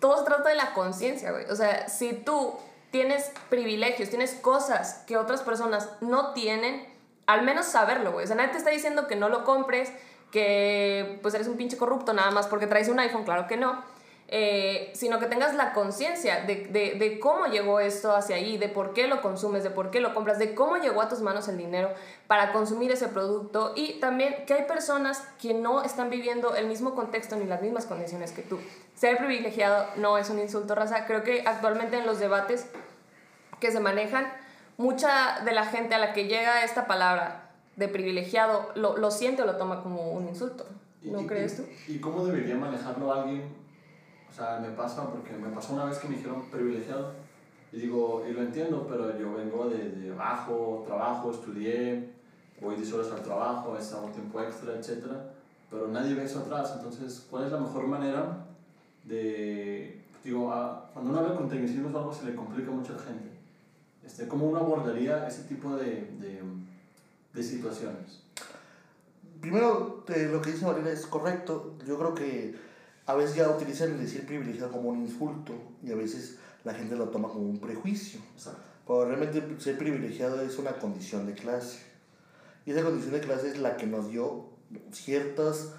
Todo se trata de la conciencia, güey. O sea, si tú tienes privilegios, tienes cosas que otras personas no tienen, al menos saberlo, güey. O sea, nadie te está diciendo que no lo compres, que pues eres un pinche corrupto nada más porque traes un iPhone, claro que no. Eh, sino que tengas la conciencia de, de, de cómo llegó esto hacia ahí, de por qué lo consumes, de por qué lo compras, de cómo llegó a tus manos el dinero para consumir ese producto y también que hay personas que no están viviendo el mismo contexto ni las mismas condiciones que tú. Ser privilegiado no es un insulto, raza. Creo que actualmente en los debates que se manejan, mucha de la gente a la que llega esta palabra de privilegiado lo, lo siente o lo toma como un insulto. ¿Y- ¿No y- crees tú? ¿Y cómo debería manejarlo alguien? O sea, me pasa, porque me pasó una vez que me dijeron privilegiado. Y digo, y lo entiendo, pero yo vengo de, de abajo, trabajo, estudié, voy 10 horas al trabajo, he estado tiempo extra, etc. Pero nadie ve eso atrás. Entonces, ¿cuál es la mejor manera de... Digo, a- cuando uno habla con tecnicismos o algo se le complica mucho a la gente. Este, ¿Cómo uno abordaría ese tipo de, de, de situaciones? Primero, eh, lo que dice Valeria es correcto. Yo creo que a veces ya utilizan el decir privilegiado como un insulto y a veces la gente lo toma como un prejuicio. Exacto. Pero realmente ser privilegiado es una condición de clase. Y esa condición de clase es la que nos dio ciertas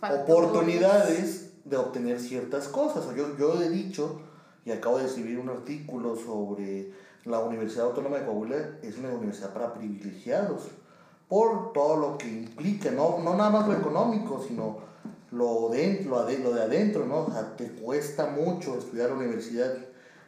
Factores. oportunidades de obtener ciertas cosas. O Yo, yo he dicho, y acabo de escribir un artículo sobre la Universidad Autónoma de Coahuila, es una universidad para privilegiados, por todo lo que implica, no, no nada más lo económico, sino lo de, lo, de adentro, ¿no? O sea, te cuesta mucho estudiar la universidad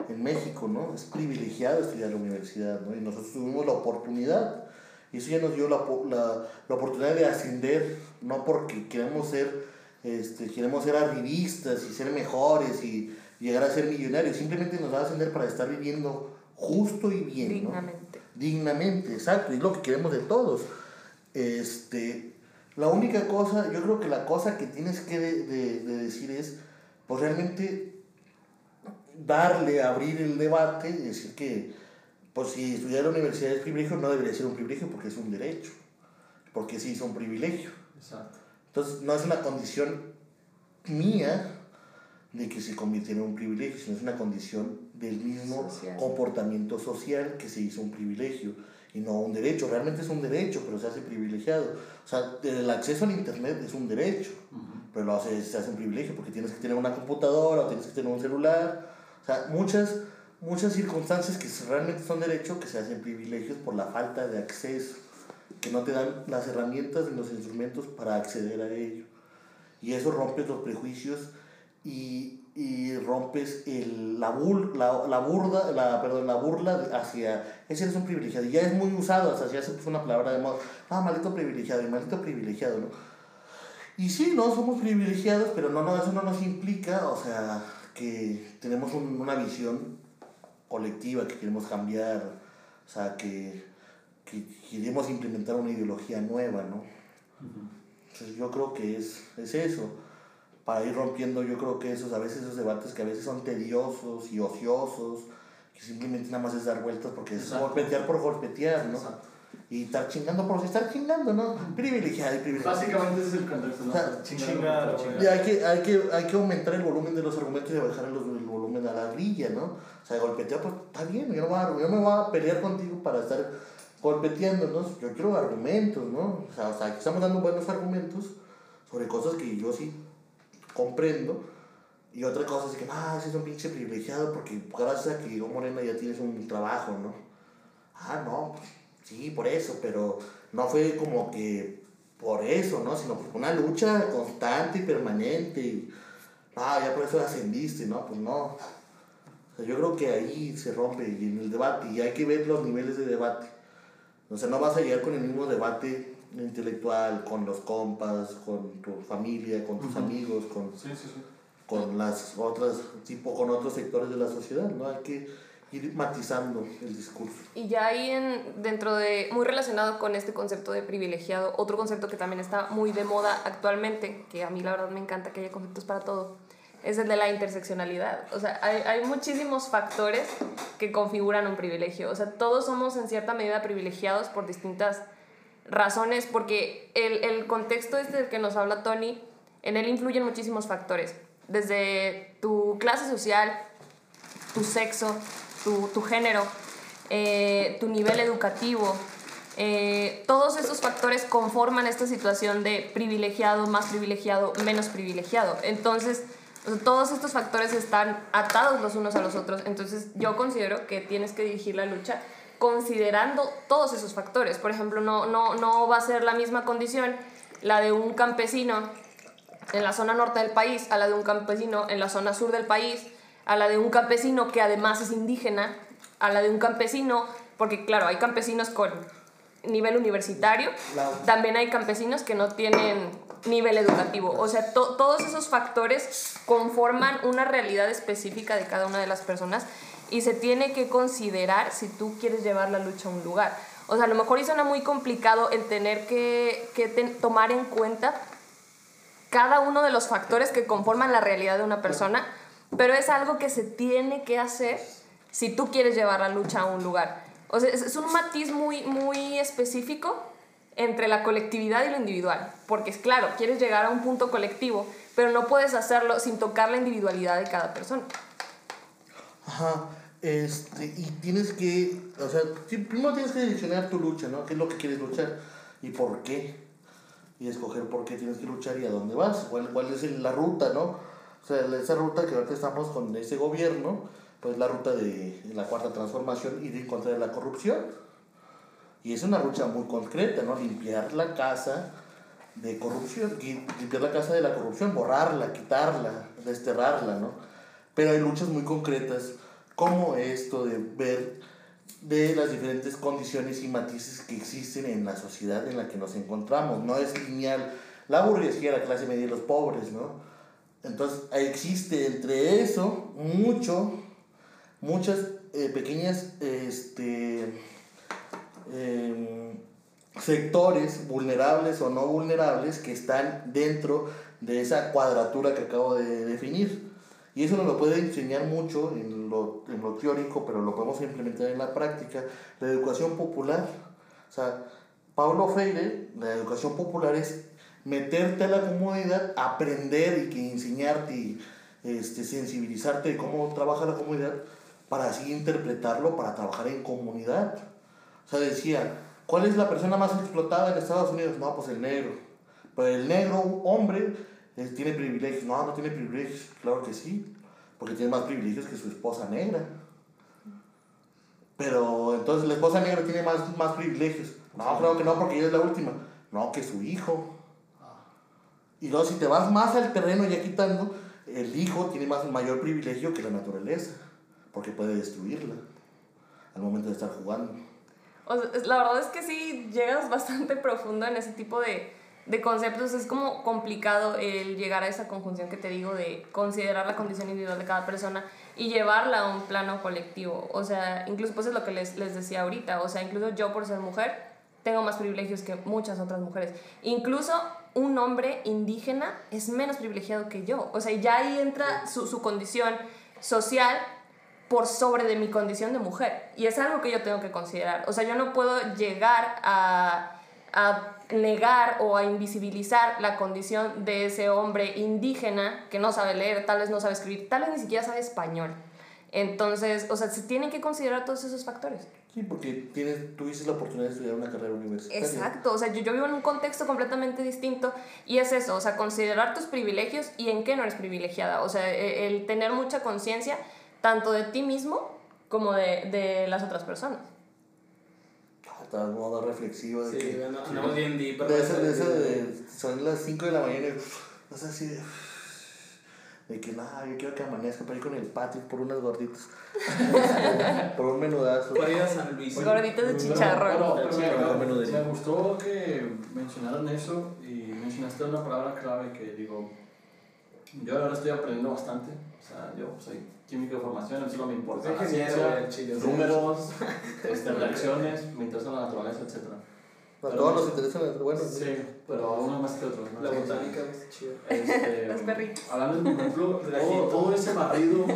en México, ¿no? Es privilegiado estudiar la universidad, ¿no? Y nosotros tuvimos la oportunidad. Y eso ya nos dio la, la, la oportunidad de ascender, no porque queremos ser, este, queremos ser arribistas y ser mejores y llegar a ser millonarios, simplemente nos va a ascender para estar viviendo justo y bien, ¿no? Dignamente. Dignamente, exacto, y es lo que queremos de todos. Este, la única cosa, yo creo que la cosa que tienes que de, de- de decir es, pues realmente darle, abrir el debate y decir que, pues si estudiar en la universidad es privilegio, no debería ser un privilegio porque es un derecho, porque sí es un privilegio. Exacto. Entonces no es una condición mía de que se convirtiera en un privilegio, sino es una condición del mismo Social. comportamiento social que se hizo un privilegio y no un derecho. Realmente es un derecho, pero se hace privilegiado. O sea, el acceso al Internet es un derecho, pero lo hace, se hace un privilegio porque tienes que tener una computadora o tienes que tener un celular. O sea, muchas, muchas circunstancias que realmente son derechos que se hacen privilegios por la falta de acceso, que no te dan las herramientas ni los instrumentos para acceder a ello. Y eso rompes los prejuicios y, y rompes el, la, bul, la, la, burda, la, perdón, la burla hacia ese eres un privilegiado. Y ya es muy usado, o sea, ya se puso una palabra de moda. Ah, maldito privilegiado, y maldito privilegiado, ¿no? Y sí, no somos privilegiados, pero no, no, eso no nos implica, o sea, que tenemos un- una visión colectiva que queremos cambiar, o sea, que, que queremos implementar una ideología nueva, ¿no? Ujú. Entonces yo creo que es, es eso, para ir rompiendo yo creo que esos, a veces esos debates que a veces son tediosos y ociosos, que simplemente nada más es dar vueltas porque es golpetear por golpetear, ¿no? Exacto. Y estar chingando por estar chingando, ¿no? Privilegiado y privilegiado. Básicamente ese es el contexto, ¿no? O sea, Chingando chingar, por güey. Y hay que, hay, que, hay que aumentar el volumen de los argumentos y bajar el, el volumen a la grilla, ¿no? O sea, golpetear, pues está bien, yo no, voy a, yo me voy a pelear contigo para estar golpeteando, ¿no? Yo quiero argumentos, ¿no? O sea, o sea, aquí estamos dando buenos argumentos sobre cosas que yo sí comprendo. Y otra cosa es que, ah, ese es un pinche privilegiado porque gracias a que llegó Morena ya tienes un trabajo, ¿no? Ah, no, pues, sí, por eso, pero no fue como que por eso, ¿no? Sino por una lucha constante y permanente. Ah, ya por eso ascendiste, ¿no? Pues no. O sea, yo creo que ahí se rompe y en el debate, y hay que ver los niveles de debate. O sea, no vas a llegar con el mismo debate intelectual, con los compas, con tu familia, con tus Ujú. amigos, con Sí, sí, sí. con las otras tipo con otros sectores de la sociedad no hay que ir matizando el discurso Y ya ahí en, dentro de, muy relacionado con este concepto de privilegiado, otro concepto que también está muy de moda actualmente, que a mí la verdad me encanta que haya conceptos para todo, es el de la interseccionalidad. O sea, hay, hay muchísimos factores que configuran un privilegio. O sea, todos somos en cierta medida privilegiados por distintas razones, porque el, el contexto este del que nos habla Tony, en él influyen muchísimos factores, desde tu clase social, tu sexo, tu, tu género, eh, tu nivel educativo. eh, todos esos factores conforman esta situación de privilegiado, más privilegiado, menos privilegiado. Entonces, todos estos factores están atados los unos a los otros. Entonces, yo considero que tienes que dirigir la lucha considerando todos esos factores. Por ejemplo, no, no, no va a ser la misma condición la de un campesino en la zona norte del país, a la de un campesino en la zona sur del país, a la de un campesino que además es indígena, a la de un campesino, porque claro, hay campesinos con nivel universitario, también hay campesinos que no tienen nivel educativo. O sea, to- todos esos factores conforman una realidad específica de cada una de las personas y se tiene que considerar si tú quieres llevar la lucha a un lugar. O sea, a lo mejor y suena muy complicado el tener que, que tomar en cuenta cada uno de los factores que conforman la realidad de una persona, pero es algo que se tiene que hacer si tú quieres llevar la lucha a un lugar. O sea, es, es un matiz muy, muy específico entre la colectividad y lo individual, porque es claro, quieres llegar a un punto colectivo, pero no puedes hacerlo sin tocar la individualidad de cada persona. Ajá, este, y tienes que, o sea, primero tienes que direccionar tu lucha, ¿no? ¿Qué es lo que quieres luchar y por qué? Y escoger por qué tienes que luchar y a dónde vas, cuál, cuál es la ruta, ¿no? O sea, esa ruta que ahorita estamos con ese gobierno, pues la ruta de la cuarta transformación y de contra la corrupción. Y es una lucha muy concreta, ¿no? Limpiar la casa de corrupción, limpiar la casa de la corrupción, borrarla, quitarla, desterrarla, ¿no? Pero hay luchas muy concretas, como esto de ver de las diferentes condiciones y matices que existen en la sociedad en la que nos encontramos. No es lineal la burguesía, la clase media y los pobres, ¿no? Entonces existe entre eso mucho, muchas eh, pequeñas este, em, sectores vulnerables o no vulnerables que están dentro de esa cuadratura que acabo de definir. Y eso nos lo puede enseñar mucho en lo, en lo teórico, pero lo podemos implementar en la práctica. La educación popular. O sea, Paulo Freire, la educación popular es meterte a la comunidad, aprender y que enseñarte y este, sensibilizarte de cómo trabaja la comunidad para así interpretarlo, para trabajar en comunidad. O sea, decía, ¿cuál es la persona más explotada en Estados Unidos? No, pues el negro. Pero el negro hombre tiene privilegios. No, no tiene privilegios. Claro que sí, porque tiene más privilegios que su esposa negra. Pero entonces la esposa negra tiene más, más privilegios. No, creo que no, porque ella es la última. No, que su hijo. Y luego si te vas más al terreno ya quitando, el hijo tiene más mayor privilegio que la naturaleza, porque puede destruirla al momento de estar jugando. O sea, es- la verdad es que sí llegas bastante profundo en ese tipo de, de conceptos. Es como complicado el llegar a esa conjunción que te digo de considerar la condición individual de cada persona y llevarla a un plano colectivo. O sea, incluso pues es lo que les, les decía ahorita. O sea, incluso yo por ser mujer tengo más privilegios que muchas otras mujeres. Incluso un hombre indígena es menos privilegiado que yo. O sea, ya ahí entra su, su condición social por sobre de mi condición de mujer. Y es algo que yo tengo que considerar. O sea, yo no puedo llegar a, a negar o a invisibilizar la condición de ese hombre indígena que no sabe leer, tal vez no sabe escribir, tal vez ni siquiera sabe español. Entonces, o sea, se tienen que considerar todos esos factores. Sí, porque tienes, tuviste la oportunidad de estudiar una carrera universitaria. Exacto, o sea, yo, yo vivo en un contexto completamente distinto y es eso, o sea, considerar tus privilegios y en qué no eres privilegiada, o sea, e- el, tener mucha conciencia tanto de ti mismo como de, de las otras personas. Estás en modo reflexivo. De Sí, que, bueno, andamos bien deep. de esa, de esa de, son las 5 de la mañana y no sé así de, de que nada, yo quiero que amanezca para ir con el patio por unas gorditas. por un menudazo. Para ir a San Luis. Gorditas de chicharrón. pero- pero me- me, gustó que mencionaran eso y mencionaste una palabra clave que digo, yo ahora estoy aprendiendo bastante. O sea, yo soy químico de formación, eso no me importa. La ciencia, chile, números, este, reacciones, me interesa la naturaleza, etc. A todos nos interesan las buenas. Sí, pero a unos más que otros. ¿no? La botánica es chida. Este, Los perritos. Hablando, por ejemplo, todo, todo ese barrido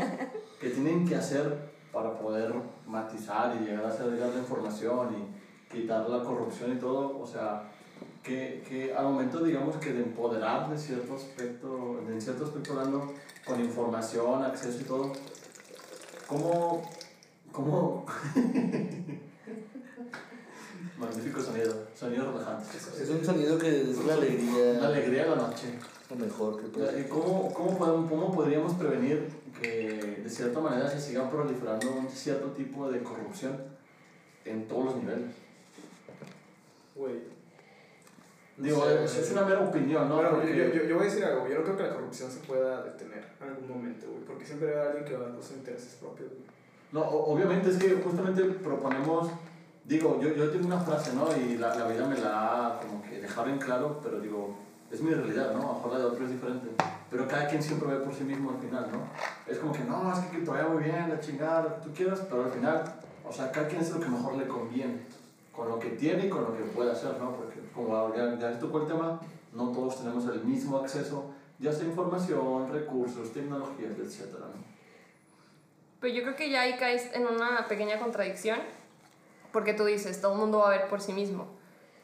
que tienen que hacer para poder matizar y llegar a hacer llegar la información y quitar la corrupción y todo, o sea, que, que al momento, digamos, que de empoderar de cierto aspecto, de cierto aspecto hablando, con información, acceso y todo, ¿cómo, cómo, magnífico sonido, sonido relajante, Es un sonido que es la alegría. la alegría de la noche. Lo mejor que puede ¿Y ¿Cómo, cómo, podemos- ¿Cómo podríamos prevenir que de cierta manera se siga proliferando un cierto tipo de corrupción en todos los niveles? Güey. Digo, Sí, es, es una mera opinión, ¿no? Bueno, yo, Porque- yo, yo, yo voy a decir algo. Yo no creo que la corrupción se pueda detener en algún momento, güey. Porque siempre haber alguien que va a dar los intereses propios, güey. No, obviamente es que justamente proponemos, digo, yo, yo tengo una frase, ¿no? Y la, la vida me la ha como que dejado en claro, pero digo, es mi realidad, ¿no? A lo mejor la de otro es diferente. Pero cada quien siempre ve por sí mismo al final, ¿no? Es como que, no, es que te vaya muy bien, la chingada, lo que tú quieras, pero al final, o sea, cada quien es lo que mejor le conviene, con lo que tiene y con lo que puede hacer, ¿no? Porque como ya, ya les tocó el tema, no todos tenemos el mismo acceso, ya sea información, recursos, tecnologías, ¿no? Pero yo creo que ya ahí caes en una pequeña contradicción, porque tú dices, todo el mundo va a ver por sí mismo.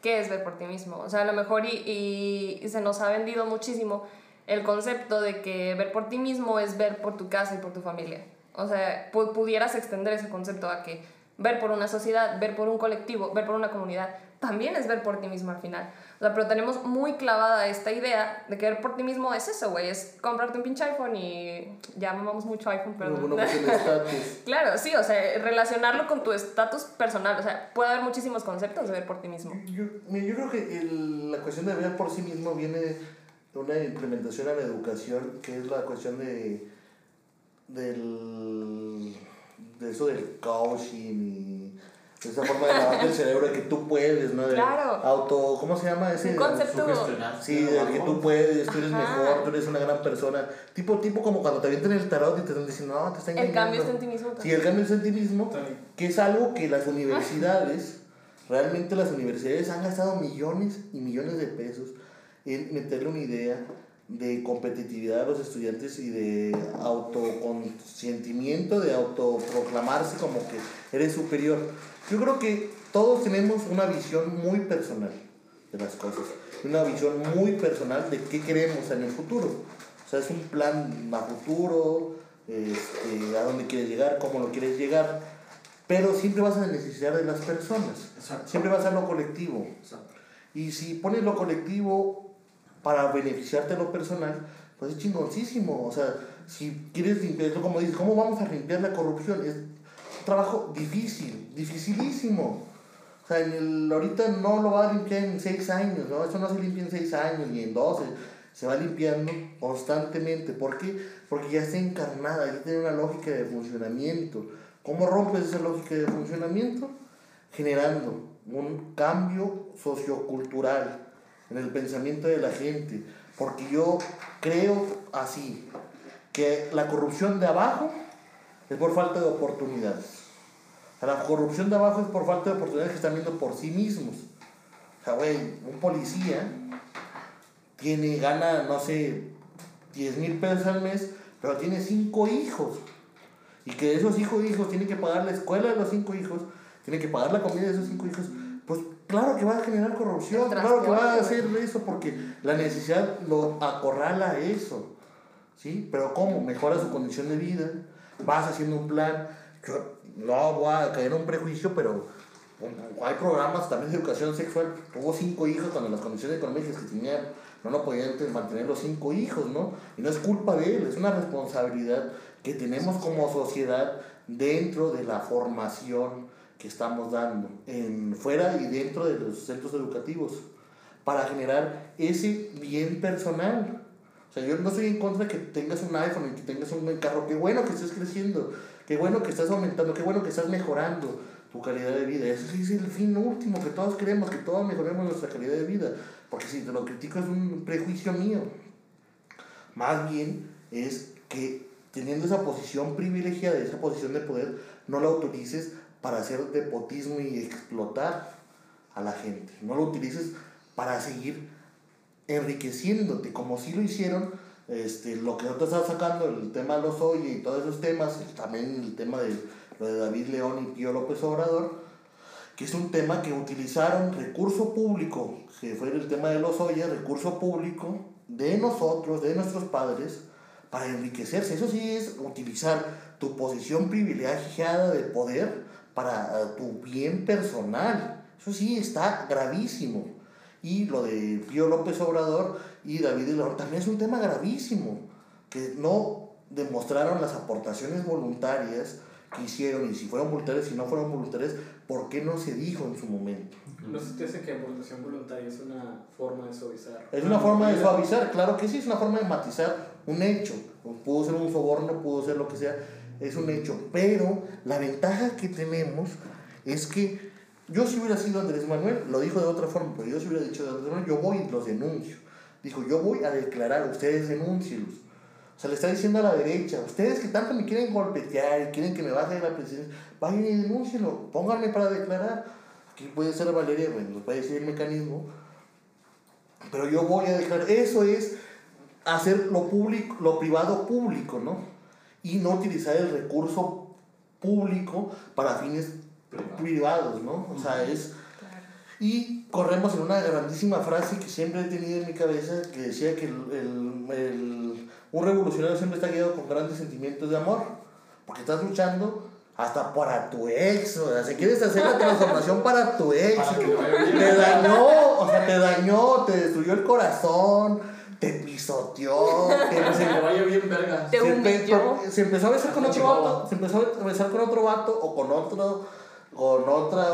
¿Qué es ver por ti mismo? O sea, a lo mejor y, y- y se nos ha vendido muchísimo el concepto de que ver por ti mismo es ver por tu casa y por tu familia. O sea, pu- pudieras extender ese concepto a que ver por una sociedad, ver por un colectivo, ver por una comunidad, también es ver por ti mismo al final. O sea, pero tenemos muy clavada esta idea de que ver por ti mismo es eso, güey, es comprarte un pinche iPhone y ya amamos mucho iPhone, Pero el estatus. Claro, sí, o sea, relacionarlo con tu estatus personal, o sea, puede haber muchísimos conceptos de ver por ti mismo. Yo, yo creo que el- la cuestión de ver por sí mismo viene de una implementación a la educación, que es la cuestión de del de eso del coaching y de esa forma de lavarte el cerebro de que tú puedes, ¿no? De Claro. Auto, ¿cómo se llama ese? Un concepto-. Sí, de que tú puedes, tú eres Ajá. mejor, tú eres una gran persona. Tipo, tipo como cuando te avientan el tarot y te están diciendo, no, te está El engañando. cambio está en ti mismo. Sí, el cambio está en ti mismo, Tony. que es algo que las universidades, realmente las universidades han gastado millones y millones de pesos en meterle una idea de competitividad a los estudiantes y de autoconscientimiento, de autoproclamarse como que eres superior. Yo creo que todos tenemos una visión muy personal de las cosas, una visión muy personal de qué queremos en el futuro. O sea, es un plan a futuro, este, a dónde quieres llegar, cómo lo quieres llegar, pero siempre vas a necesitar de las personas, Exacto. siempre vas a lo colectivo. Exacto. Y si pones lo colectivo para beneficiarte a lo personal, pues es chingoncísimo. O sea, si quieres limpiar, como dices, ¿cómo vamos a limpiar la corrupción? Es un trabajo difícil, dificilísimo. O sea, en el, ahorita no lo va a limpiar en seis años, ¿no? Eso no se limpia en seis años ni en doce. Se va limpiando constantemente. ¿Por qué? Porque ya está encarnada, ya tiene una lógica de funcionamiento. ¿Cómo rompes esa lógica de funcionamiento? Generando un cambio sociocultural en el pensamiento de la gente. Porque yo creo así, que la corrupción de abajo es por falta de oportunidades. La corrupción de abajo es por falta de oportunidades que están viendo por sí mismos. O sea, güey, un policía tiene, gana, no sé, 10 mil pesos al mes, pero tiene cinco hijos. Y que esos cinco hijos tienen que pagar la escuela de los cinco hijos, tienen que pagar la comida de esos cinco hijos. Claro que va a generar corrupción, claro que va a hacer eso, porque la necesidad lo acorrala a eso. ¿Sí? Pero ¿cómo? Mejora su condición de vida, vas haciendo un plan. Yo no voy a caer en un prejuicio, pero hay programas también de educación sexual. Tuvo cinco hijos cuando las condiciones económicas que tenía no lo podían mantener los cinco hijos, ¿no? Y no es culpa de él, es una responsabilidad que tenemos como sociedad dentro de la formación que estamos dando, en, fuera y dentro de los centros educativos, para generar ese bien personal. O sea, yo no estoy en contra de que tengas un iPhone y que tengas un buen carro. Qué bueno que estés creciendo, qué bueno que estás aumentando, qué bueno que estás mejorando tu calidad de vida. Ese es el fin último que todos queremos, que todos mejoremos nuestra calidad de vida. Porque si te lo critico es un prejuicio mío. Más bien es que teniendo esa posición privilegiada, esa posición de poder, no la utilices para hacer nepotismo y explotar a la gente. No lo utilices para seguir enriqueciéndote, como si lo hicieron, este, lo que nosotros estamos sacando, el tema de los Oye y todos esos temas, también el tema de lo de David León y Pío López Obrador, que es un tema que utilizaron recurso público, que fue el tema de los Oye, recurso público de nosotros, de nuestros padres, para enriquecerse. Eso sí es utilizar tu posición privilegiada de poder para eh, tu bien personal. Eso sí está gravísimo. Y lo de Pío López Obrador y David León también es un tema gravísimo, que no demostraron las aportaciones voluntarias que hicieron, y si fueron voluntarias, si no fueron voluntarias, ¿por qué no se dijo en su momento? ¿No se te hace que aportación voluntaria es una forma de suavizar? Es una forma de suavizar, claro que sí, es una forma de matizar un hecho. Pudo ser un soborno, pudo ser lo que sea, es un hecho. Pero la ventaja que tenemos es que yo si hubiera sido Andrés Manuel, lo dijo de otra forma, pero yo si hubiera dicho de Andrés Manuel, yo voy y los denuncio. Dijo, yo voy a declarar, ustedes denúncielos. O sea, le está diciendo a la derecha, ustedes que tanto me quieren golpetear y quieren que me baje de la presidencia, vayan y denúncienlo, pónganme para declarar. Aquí puede ser Valeria, bueno, nos puede decir el mecanismo, pero yo voy a declarar. Eso es hacer lo, público, lo privado público, ¿no? Y no utilizar el recurso público para fines privados, ¿no? O sea, es... Y corremos en una grandísima frase que siempre he tenido en mi cabeza, que decía que el, el, el, un revolucionario siempre está guiado con grandes sentimientos de amor, porque estás luchando hasta para tu ex, o sea, si quieres hacer la transformación para tu ex, Para que te dañó, o sea, te dañó, te destruyó el corazón, te pisoteó, te, Que se le vaya bien verga. Te se, empe- humilló. se empezó a besar con otro Chihuahua. vato, se empezó a besar con otro vato o con otro, con otra,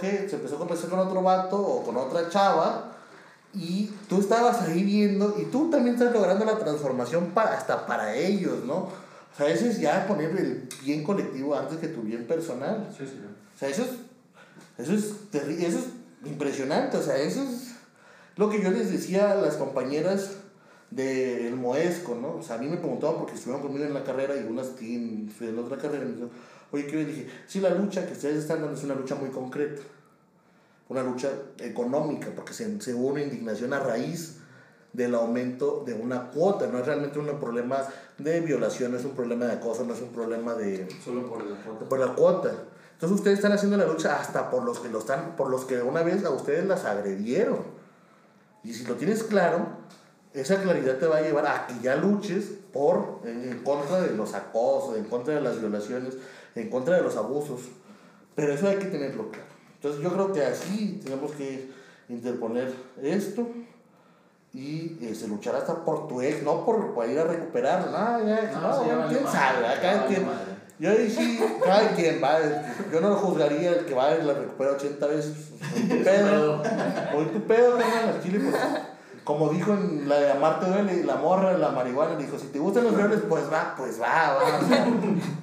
¿qué? Se empezó a besar con otro vato o con otra chava y tú estabas ahí viendo y tú también estás logrando la transformación para, hasta para ellos, ¿no? O sea, eso es ya poner el bien colectivo antes que tu bien personal. Sí, sí. O sea, eso es, eso es, terri- eso es impresionante. O sea, eso es lo que yo les decía a las compañeras del Moesco, ¿no? O sea, a mí me preguntaban porque estuvieron conmigo en la carrera y unas tienen estudiando otra carrera. Y me dijeron, oye, ¿qué? Le dije, sí, la lucha que ustedes están dando es una lucha muy concreta. Una lucha económica, porque se, se hubo una indignación a raíz del aumento de una cuota. No es realmente un problema de violación, no es un problema de acoso, no es un problema de Solo por la foto. por la cuota. Entonces ustedes están haciendo la lucha hasta por los que lo están, por los que una vez a ustedes las agredieron. Y si lo tienes claro, esa claridad te va a llevar a que ya luches por en, en contra de los acosos, en contra de las violaciones, en contra de los abusos. Pero eso hay que tenerlo claro. Entonces yo creo que así tenemos que interponer esto y este, luchar hasta por tu ex, no por, por ir a recuperarlo. No, ya, No, no, vale quién sabe, cada quien. Yo ahí sí, cada quien va. Yo no lo juzgaría el que va y la recupera 80 veces. Muy tu pedo. Muy tu pedo, carnal, al chile, pues. Como dijo en la de Amarte Duele, la morra, la marihuana, dijo: si te gustan los frijoles, pues va, pues va, va. O sea,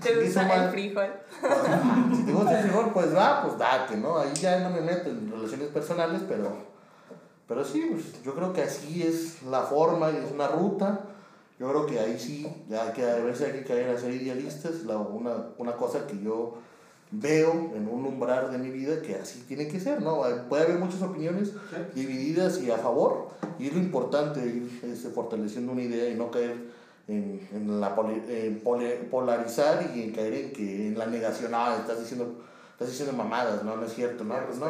Te gusta mal. el frijol. pues va. si te gusta el frijol, pues va, pues date, ¿no? Ahí ya no me meto en relaciones personales, pero. Pero sí, pues, yo creo que así es la forma y es una ruta. Yo creo que ahí sí, ya hay que, a veces hay que caer a ser idealistas. La, una, una cosa que yo veo en un umbral de mi vida que así tiene que ser, ¿no? Puede haber muchas opiniones divididas y a favor, y es lo importante ir este, fortaleciendo una idea y no caer en, en la poli- en poli- polarizar y en caer en que en la negación, ah, estás diciendo, estás diciendo mamadas, no, no es cierto, no, pues no.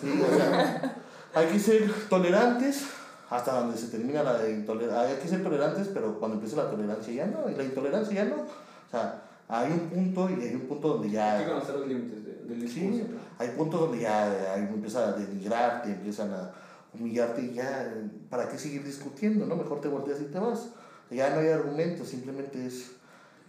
Sí, o sea, hay que ser tolerantes hasta donde se termina la intolerancia. Hay que ser tolerantes, pero cuando empieza la tolerancia ya no, y la intolerancia ya no. O sea, hay un punto y hay un punto donde ya... Hay que conocer los límites de- del discurso. Sí, hay puntos donde ya ahí empiezan a denigrarte, empiezan a humillarte y ya, ¿para qué seguir discutiendo? no Mejor te volteas y te vas. Ya no hay argumentos, simplemente es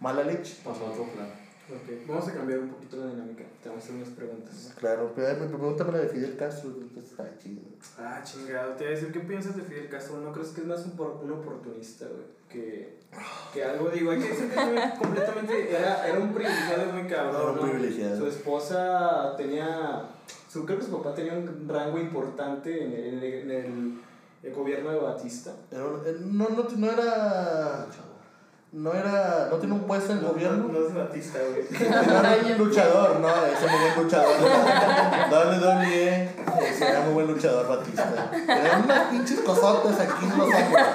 mala leche. Pasó a otro plano. Ok, vamos a cambiar un poquito la dinámica. Te vamos a hacer unas preguntas. Claro, pero me pregúntame la de Fidel Castro, está chido. Ah, chingado. Te iba a decir, ¿qué piensas de Fidel Castro? ¿No crees que es más un, por- un oportunista, güey? Que, que algo, digo, hay que decir que completamente. Era, era un privilegiado muy cabrón. Era un ¿no? privilegiado. Su esposa tenía. Su, creo que su papá tenía un rango importante en el, en el- en el- el gobierno de Batista. Era eh, No, no, no era. No era. No tiene un puesto en el No, gobierno. no, no es Batista, güey. No era un luchador, no, ese es muy buen luchador. WWE, ese era muy buen luchador Batista. Eran unas pinches cosotas aquí en los hombros.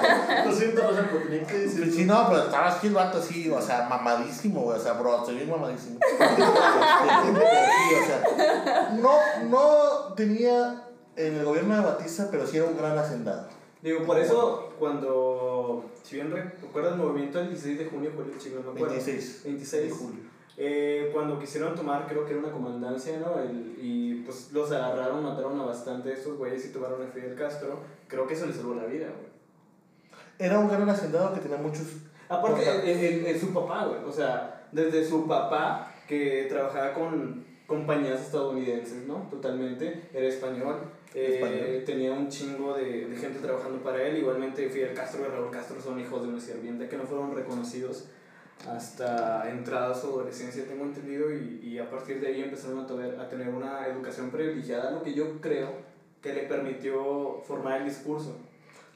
Lo siento, tenía que decir. Sí, no, pero estaba así el vato así, o sea, mamadísimo, güey, o sea, bro, estoy bien mamadísimo. Sí, o sea, no, no tenía en el gobierno de Batista, pero sí era un gran hacendado. Digo, por eso, cuando. Si bien recuerdas el movimiento del 16 de junio, el chico, no me acuerdo. 26 26 de julio. Eh, cuando quisieron tomar, creo que era una comandancia, ¿no? El- y pues los agarraron, mataron a bastante de estos güeyes y tomaron a Fidel Castro. Creo que eso les salvó la vida, güey. Era un gran hacendado que tenía muchos. Aparte, el- su papá, güey. O sea, desde su papá, que trabajaba con compañías estadounidenses, ¿no? Totalmente. Era español. Eh, tenía un chingo de, de gente trabajando para él. Igualmente, Fidel Castro y Raúl Castro son hijos de una sirvienta que no fueron reconocidos hasta entrada su adolescencia, tengo entendido. Y, y a partir de ahí empezaron a, tener- a tener una educación privilegiada, lo que yo creo que le permitió formar el discurso.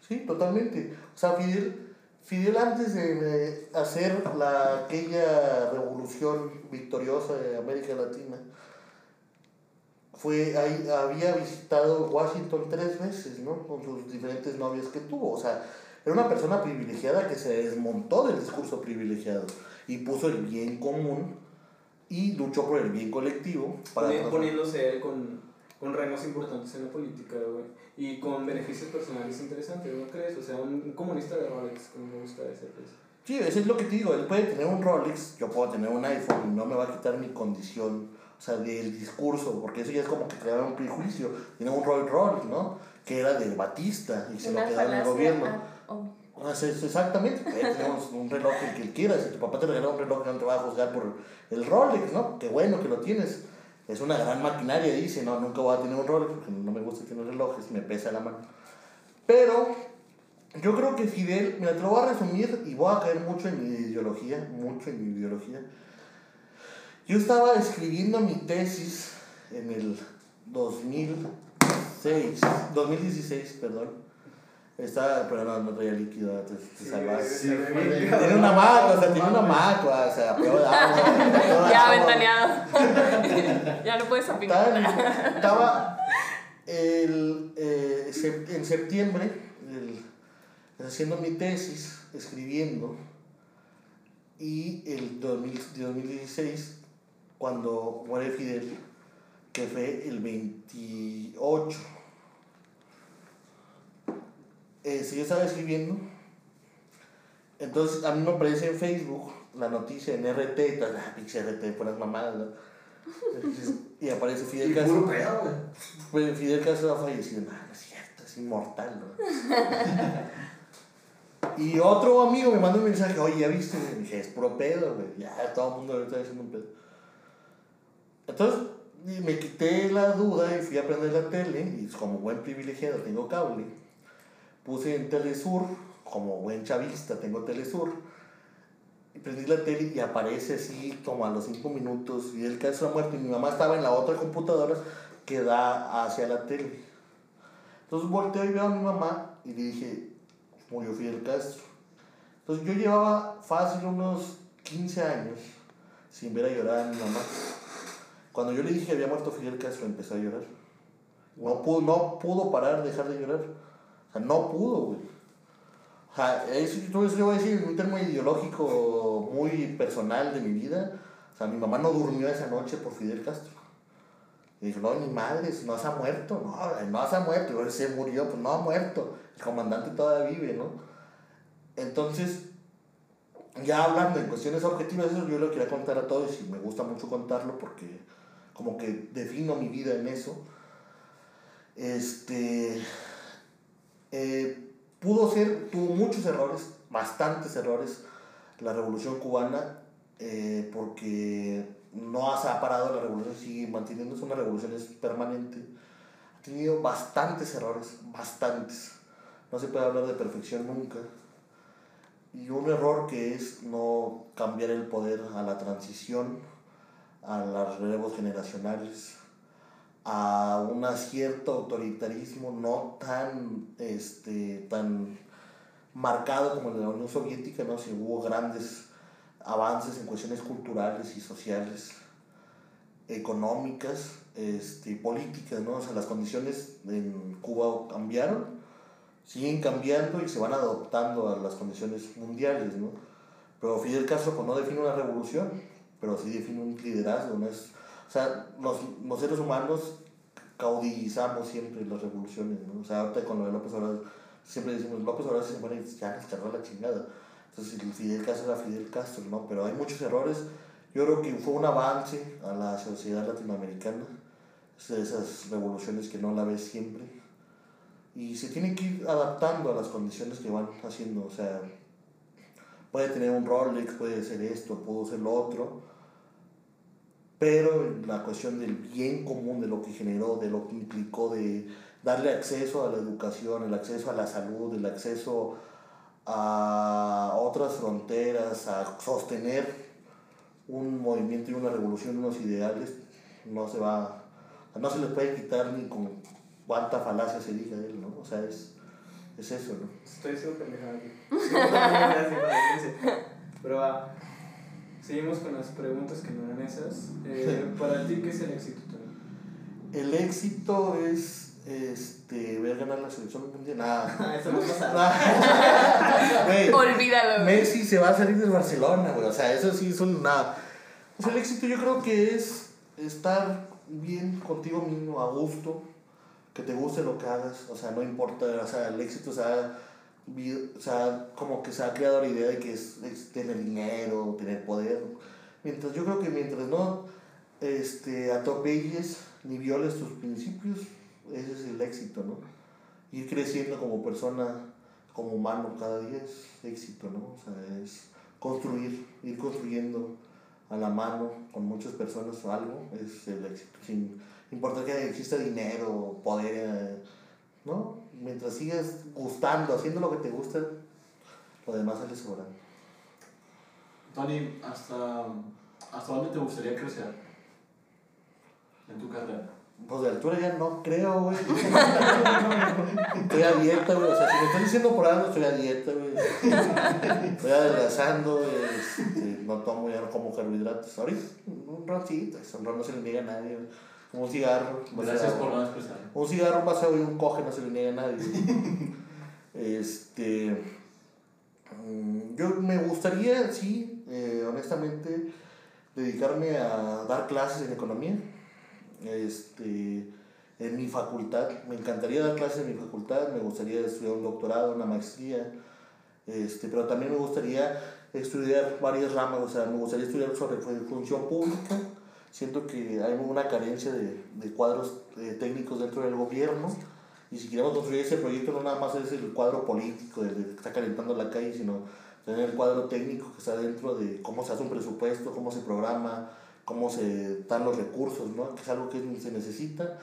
Sí, totalmente. O sea, Fidel, Fidel antes de hacer la, aquella revolución victoriosa de América Latina, fue, ahí, había visitado Washington tres veces, ¿no? Con sus diferentes novias que tuvo. O sea, era una persona privilegiada que se desmontó del discurso privilegiado y puso el bien común y luchó por el bien colectivo. Para poniéndose él con, con rangos importantes en la política, güey. Y con beneficios personales interesantes, ¿no crees? O sea, un, un comunista de Rolex, como me gusta decirles. Sí, eso es lo que te digo. Él puede tener un Rolex, yo puedo tener un iPhone y no me va a quitar mi condición, o sea, del discurso, porque eso ya es como que creaba un prejuicio. Tiene un Rolls Royce, ¿no? Que era de Batista y se lo en el gobierno. ah, oh. O sea, es- exactamente, puede tener un, reloj el que él quiera. Si tu papá te regala un reloj, no te va a juzgar por el Rolex, ¿no? Qué bueno que lo tienes. Es una gran maquinaria, dice, no, nunca voy a tener un Rolex porque no me gusta tener relojes, me pesa la mano. Pero yo creo que Fidel, mira, te lo voy a resumir y voy a caer mucho en mi ideología, mucho en mi ideología. Yo estaba escribiendo mi tesis en el 2006, 2016, perdón. Estaba, pero no, no traía líquido, te, te Sí, salvas. sí. Tiene una maco, o sea, tiene una maco, o sea, pero agua. Ya ventaneado. ya no puedes opinar. Estaba, en- estaba el, eh, en septiembre el- haciendo mi tesis, escribiendo, y el 2000 2016, cuando muere Fidel, que fue el 28, eh, si yo estaba escribiendo, entonces a mí me aparece en Facebook la noticia en RT, y todas, ah, pinche RT, por las mamadas, ¿no? Y aparece Fidel Castro. Pues Fidel Castro ha fallecido. No, no es cierto, es inmortal, ¿no? y otro amigo me manda un mensaje, oye, ¿ya viste? Y dije, es puro pedo, güey. Ya todo el mundo ahorita está diciendo un pedo. Entonces y me quité la duda y fui a prender la tele. Y como buen privilegiado tengo cable. Puse en Telesur, como buen chavista tengo Telesur. Y prendí la tele y aparece así como a los 5 minutos Fidel Castro ha muerto y mi mamá estaba en la otra computadora que da hacia la tele. Entonces volteo y veo a mi mamá y le dije, murió Fidel Castro. Entonces yo llevaba fácil unos 15 años sin ver a llorar a mi mamá. Cuando yo le dije que había muerto Fidel Castro, empezó a llorar. No pudo, no pudo parar de dejar de llorar. O sea, no pudo, güey. O sea, eso, yo voy a decir un término ideológico muy personal de mi vida. O sea, mi mamá no durmió esa noche por Fidel Castro. Y dijo, no, ni madre, no se ha muerto. No, no se ha muerto. Y se murió, pues no ha muerto. El comandante todavía vive, ¿no? Entonces, ya hablando en cuestiones objetivas, eso yo lo quería contar a todos y me gusta mucho contarlo porque como que defino mi vida en eso. Este, eh, pudo ser, tuvo muchos errores, bastantes errores, la revolución cubana, eh, porque no se ha parado la revolución, sigue manteniéndose una revolución es permanente. Ha tenido bastantes errores, bastantes. No se puede hablar de perfección nunca. Y un error que es no cambiar el poder a la transición, a los relevos generacionales, a un cierto autoritarismo no tan, este, tan marcado como de la Unión Soviética, ¿no? si hubo grandes avances en cuestiones culturales y sociales, económicas este, políticas, ¿no? O sea, las condiciones en Cuba cambiaron, siguen cambiando y se van adoptando a las condiciones mundiales, ¿no? Pero Fidel Castro no define una revolución, pero sí define un liderazgo, ¿no? Es, o sea, los, los seres humanos caudillizamos siempre las revoluciones, ¿no? O sea, ahorita con lo de López Obrador, siempre decimos, López Obrador se muere y ya les cargó la chingada. Entonces, Fidel Castro era Fidel Castro, ¿no? Pero hay muchos errores. Yo creo que fue un avance a la sociedad latinoamericana, esas revoluciones que no la ves siempre. Y se tiene que ir adaptando a las condiciones que van haciendo, o sea, puede tener un Rolex, puede ser esto, puede ser lo otro, pero la cuestión del bien común, de lo que generó, de lo que implicó, de darle acceso a la educación, el acceso a la salud, el acceso a otras fronteras, a sostener un movimiento y una revolución, unos ideales, no se va, no se les puede quitar ni con cuánta falacia se diga de él, ¿no? O sea, es, es eso, ¿no? Estoy pendejada aquí. Pero va. Seguimos con las preguntas que no eran esas. Eh, para ti, ¿qué es el éxito? El éxito es este, a ganar la selección mundial. Nada. Eso no pasa. Olvídalo. Messi se va a salir de Barcelona, güey. O sea, eso sí es un nada. O sea, el éxito yo creo que es estar bien contigo mismo, a gusto, que te guste lo que hagas. O sea, no importa, o sea, el éxito, o sea, o sea como que se ha creado la idea de que es, tener dinero, tener poder. Mientras yo creo que mientras no este, atropelles ni violes tus principios, ese es el éxito, ¿no? Ir creciendo como persona, como humano cada día es éxito, ¿no? O sea, es construir, ir construyendo a la mano con muchas personas o algo, es el éxito. Sin importar que exista dinero, poder, ¿no? Mientras sigas gustando, haciendo lo que te gusta, lo demás sale sobrando. Tony, ¿hasta, ¿hasta dónde te gustaría crecer en tu carrera? Pues de altura ya no creo, güey. estoy a dieta, güey. O sea, si me están diciendo por algo, estoy a dieta, güey. Estoy adelgazando, este, no tomo, ya no como carbohidratos. Ahorita, un ratito, eso no se le niega a nadie. Un cigarro. Gracias por no. Un cigarro, un vaso y un coge no se le niega a nadie. este. Mm, yo me gustaría, sí, eh, honestamente, dedicarme a dar clases en economía este, en mi facultad. Me encantaría dar clases en mi facultad, me gustaría estudiar un doctorado, una maestría, este, pero también me gustaría estudiar varias ramas, o sea, me gustaría estudiar sobre función pública. Siento que hay una carencia de, de cuadros eh, técnicos dentro del gobierno y si queremos construir ese proyecto no nada más es el cuadro político, de que está calentando la calle, sino tener el cuadro técnico que está dentro de cómo se hace un presupuesto, cómo se programa, cómo se dan los recursos, ¿no? que es algo que se necesita,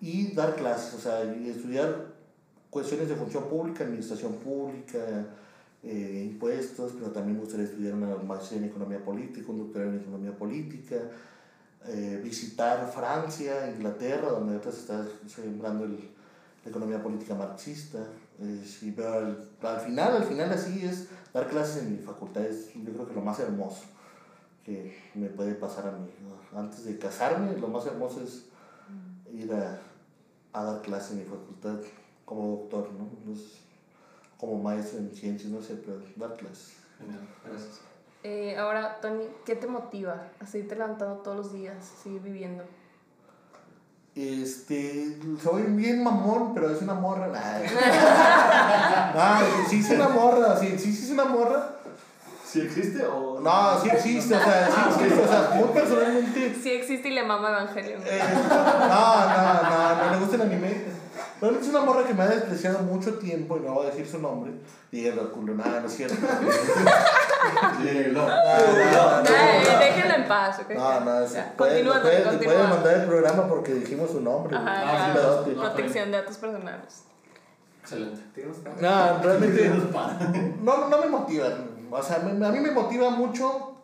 y dar clases, o sea, estudiar cuestiones de función pública, administración pública, eh, impuestos, pero también me gustaría estudiar una maestría en economía política, un doctorado en economía política, eh, visitar Francia, Inglaterra, donde ahorita se está sembrando el, la economía política marxista. Eh, pero al, al, final, al final así es dar clases en mi facultad, es yo creo que lo más hermoso que me puede pasar a mí. Antes de casarme, lo más hermoso es ir a, dar clase en mi facultad como doctor, ¿no? No es como maestro en ciencias, no sé, pero dar clases. Gracias. Eh, ahora, Tony, ¿qué te motiva a seguirte levantando todos los días, seguir viviendo? Este, soy bien mamón, pero es una morra. Nah. No, sí es una morra, sí, sí, sí es una morra. ¿Sí existe o...? No, sí existe, o sea, sí existe, o sea, muy personalmente. Sí existe y le mama Evangelion. eh, no, no, no, no le gusta el anime. Pero es una morra que me ha despreciado mucho tiempo y no voy a decir su nombre. Dígalo, culo, nada, no es cierto. Sí, no. déjenlo en paz, ¿ok? No, no, Ya, puede, puede, puede mandar el programa porque dijimos su nombre. Ajá. Ah, sí, Protección de datos personales. Excelente. No, realmente no, no me motiva. O sea, a mí me motiva mucho,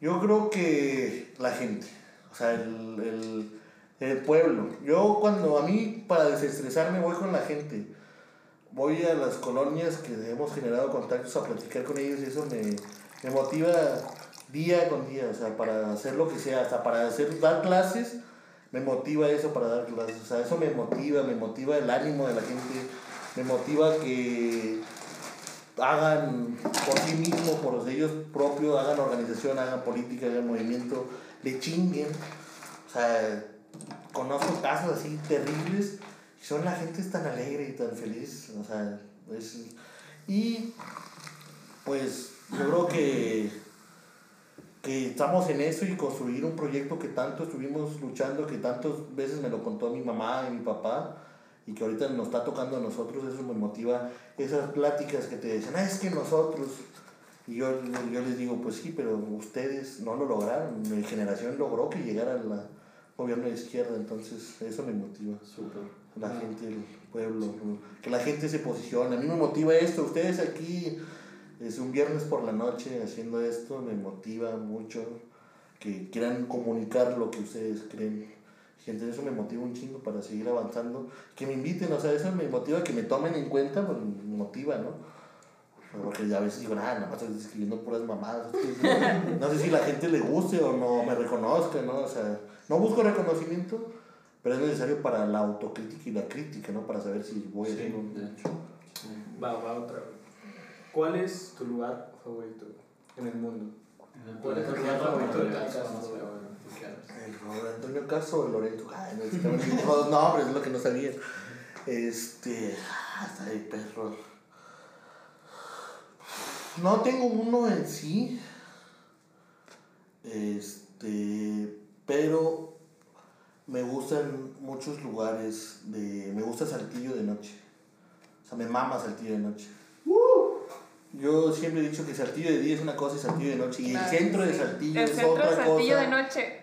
yo creo que la gente, o sea, el, el, el pueblo. Yo cuando a mí, para desestresarme, voy con la gente. Voy a las colonias que hemos generado contactos a platicar con ellos y eso me, me motiva día con día, o sea, para hacer lo que sea, hasta para hacer, dar clases, me motiva eso para dar clases, o sea, eso me motiva, me motiva el ánimo de la gente, me motiva que hagan por sí mismos, por ellos propios, hagan organización, hagan política, hagan movimiento, le chinguen. O sea, conozco casos así terribles son la gente es tan alegre y tan feliz. O sea, es, y pues yo creo que, que estamos en eso y construir un proyecto que tanto estuvimos luchando, que tantas veces me lo contó mi mamá y mi papá y que ahorita nos está tocando a nosotros, eso me motiva, esas pláticas que te dicen, ah, es que nosotros, y yo, yo les digo, pues sí, pero ustedes no lo lograron, mi generación logró que llegara al gobierno de izquierda, entonces eso me motiva, Súper. la gente, el pueblo, que la gente se posicione, a mí me motiva esto, ustedes aquí, es un viernes por la noche haciendo esto, me motiva mucho, que quieran comunicar lo que ustedes creen. Gente, eso me motiva un chingo para seguir avanzando. Que me inviten, o sea, eso me motiva, que me tomen en cuenta, pues, me motiva, ¿no? Porque ya a veces digo, nada, nada más estoy escribiendo puras mamadas. No sé si la gente le guste o no me reconozca, ¿no? O sea, no busco reconocimiento, pero es necesario para la autocrítica y la crítica, ¿no? Para saber si voy a Sí, hacer un... de hecho. Va, va otra vez. ¿Cuál es tu lugar favorito en el mundo? ¿Cuál es tu lugar favorito de haces? El Robert Antonio Caso o el Loreto. Ay, no, los nombres, es lo que no sabía. Este. ah, Está ahí, perro. No tengo uno en sí. Este. Pero me gustan muchos lugares de. Me gusta Saltillo de noche. O sea, me mama Saltillo de noche. Yo siempre he dicho que Saltillo de día es una cosa y Saltillo de noche. Y el centro de. Saltillo El es centro otra de Saltillo cosa. de noche.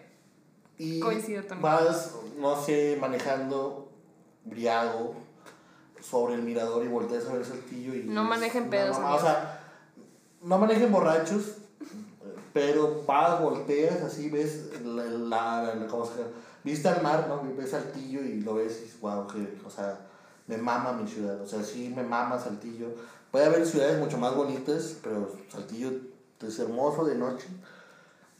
Y Coincido también. vas, no sé, manejando briago sobre el mirador y volteas a ver Saltillo y... No manejen pedos, mamá- O sea, no manejen borrachos, pero vas, volteas, así ves la... la, la- ¿cómo se llama? Vista al mar, ¿no? Ves Saltillo y lo ves y dices, wow, que, o sea, me mama mi ciudad, o sea, sí me mama Saltillo. Puede haber ciudades mucho más bonitas, pero Saltillo es hermoso de noche.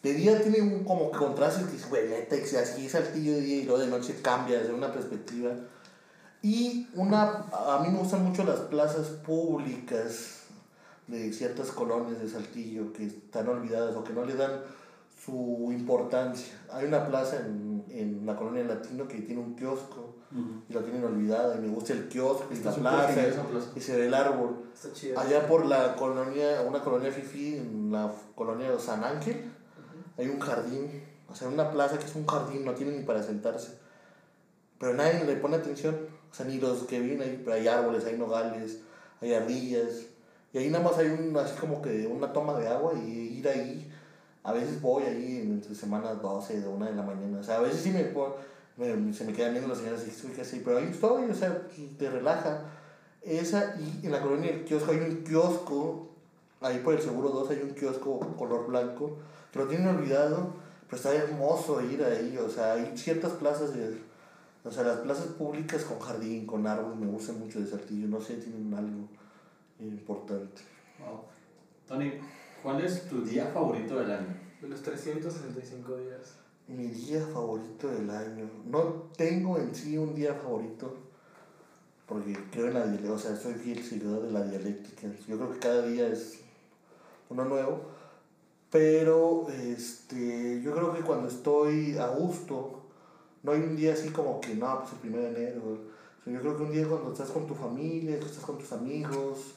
De día tiene un como contraste que dices, güey, neta, así Saltillo de día y luego de noche cambia desde una perspectiva. Y una, a mí me gustan mucho las plazas públicas de ciertas colonias de Saltillo que están olvidadas o que no le dan su importancia. Hay una plaza en, en la colonia latino que tiene un kiosco y lo tienen olvidado y me gusta el kiosco y la plaza y se ve el árbol. Está chida. Allá por la colonia, una colonia fifi, en la colonia de San Ángel, hay un jardín, o sea, una plaza que es un jardín, no tiene ni para sentarse. Pero nadie le pone atención, o sea, ni los que viven ahí, pero hay árboles, hay nogales, hay ardillas, y ahí nada más hay un, así como que una toma de agua y ir ahí, a veces voy ahí entre semanas 12, de 1 de la mañana, o sea, a veces sí me, me- se me quedan viendo las señoras y casi, pero ahí estoy, o sea, te relaja. Esa, y en la colonia del kiosco hay un kiosco, ahí por el Seguro 2 hay un kiosco color blanco, que lo tienen olvidado, pero está hermoso ir ahí, o sea, hay ciertas plazas de, o sea, las plazas públicas con jardín, con árbol, me gustan mucho de Saltillo, no sé, tienen algo importante. Wow. Tony, ¿cuál es tu día favorito del año? De los 365 días. Mi día favorito del año. No tengo en sí un día favorito. Porque creo en la dialéctica. O sea, soy fiel seguidor de la dialéctica. Yo creo que cada día es uno nuevo. Pero este, yo creo que cuando estoy a gusto, no hay un día así como que no, pues el primero de enero. O sea, yo creo que un día cuando estás con tu familia, estás con tus amigos,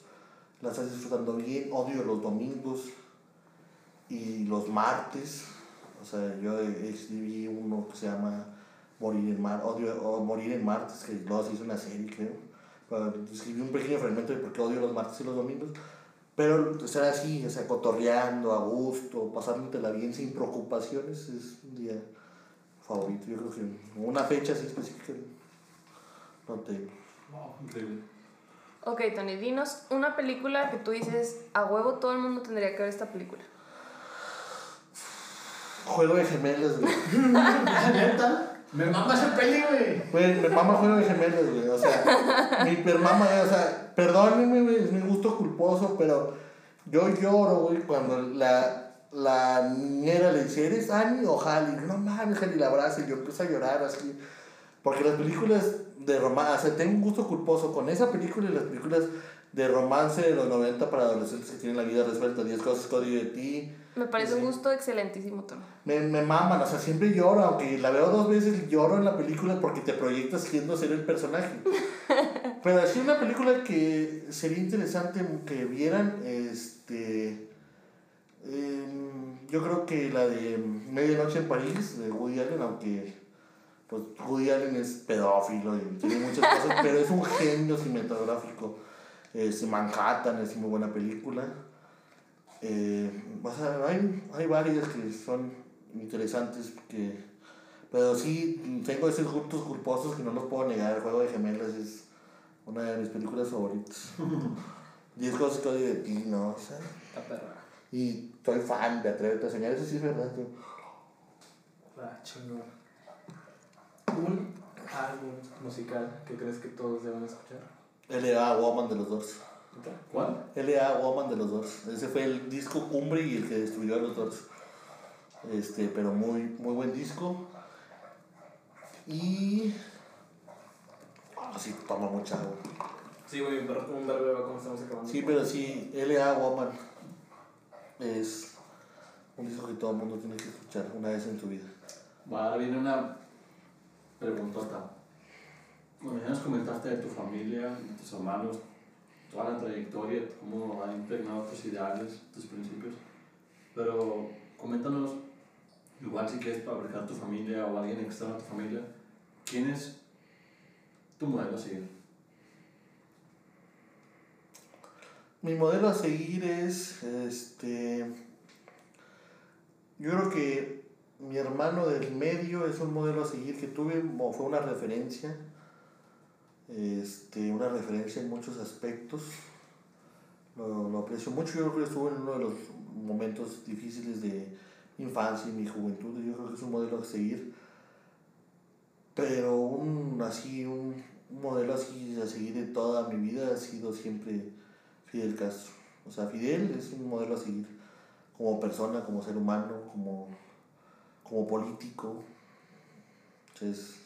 la estás disfrutando bien. Odio los domingos y los martes. O sea, yo escribí uno que se llama Morir en, Mar odio, o Morir en Martes, que luego se una serie, creo. Escribí un pequeño fragmento de por qué odio los martes y los domingos. Pero estar así, o sea, cotorreando, a gusto, pasándotela bien sin preocupaciones, es un día favorito. Yo creo que una fecha así específica no tengo. Wow, increíble. Ok, Tony, dinos una película que tú dices, a huevo todo el mundo tendría que ver esta película. Juego de gemelas, güey. ¿Neta? Me mama ese peli, güey. Güey, me mama juego de gemelas, güey. O sea, mi per mama, o sea, perdónenme, güey, es mi gusto culposo, pero yo lloro, güey, cuando la, la niñera le dice, ¿eres Annie o Halley? No mames, Halley la abraza y yo empiezo a llorar así. Porque las películas de romance, o sea, tengo un gusto culposo con esa película y las películas de romance de los 90 para adolescentes que tienen la vida resuelta, 10 cosas, código de ti. Me parece un gusto excelentísimo, Tony. Me, me maman, o sea, siempre lloro, aunque la veo dos veces, lloro en la película porque te proyectas queriendo ser el personaje. Pero así una película que sería interesante que vieran, este... em, yo creo que la de Medianoche en París, de Woody Allen, aunque pues Woody Allen es pedófilo y tiene muchas cosas, pero es un genio cinematográfico. Es Manhattan es muy buena película. Eh, o sea, hay, hay varias que son interesantes, que, pero sí tengo esos gustos culposos que no los puedo negar. El juego de gemelas es una de mis películas favoritas. Diez cosas que odio de ti, ¿no? O sea, y soy fan de Atrévete a Soñar, eso sí es verdad. Ah, chingón. Un álbum musical que crees que todos deben escuchar. L.A. Woman de los dos. ¿Cuál? L.A. Woman de los dos. Ese fue el disco cumbre y el que destruyó a los dos. Este, pero muy, muy buen disco. Y. Ah, sí, toma mucha agua. Sí, güey, como un verbo va como estamos acabando. Sí, pero sí, L.A. Woman es un disco que todo el mundo tiene que escuchar una vez en su vida. Va, ahora viene una preguntota. Bueno, ya nos comentaste de tu familia, de tus hermanos, toda la trayectoria, cómo ha impregnado tus ideales, tus principios. Pero coméntanos, igual si quieres fabricar tu familia o alguien externo a tu familia, ¿quién es tu modelo a seguir? Mi modelo a seguir es, este, yo creo que mi hermano del medio es un modelo a seguir que tuve, fue una referencia, este, una referencia en muchos aspectos. Lo, aprecio mucho, yo creo que estuvo en uno de los momentos difíciles de infancia y mi juventud, yo creo que es un modelo a seguir. Pero un así, un, modelo así a seguir en toda mi vida ha sido siempre Fidel Castro. O sea, Fidel es un modelo a seguir como persona, como ser humano, como, como político. Es,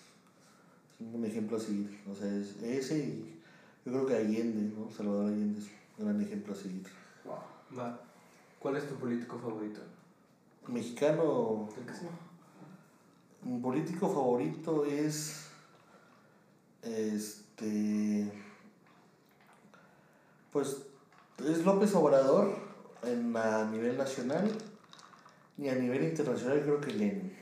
un ejemplo a seguir. O sea, es ese y yo creo que Allende, ¿no? Salvador Allende es un gran ejemplo a seguir. Va. ¿Cuál es tu político favorito? Mexicano, El que sí. mi político favorito es este pues es López Obrador en, a nivel nacional y a nivel internacional creo que Lenin.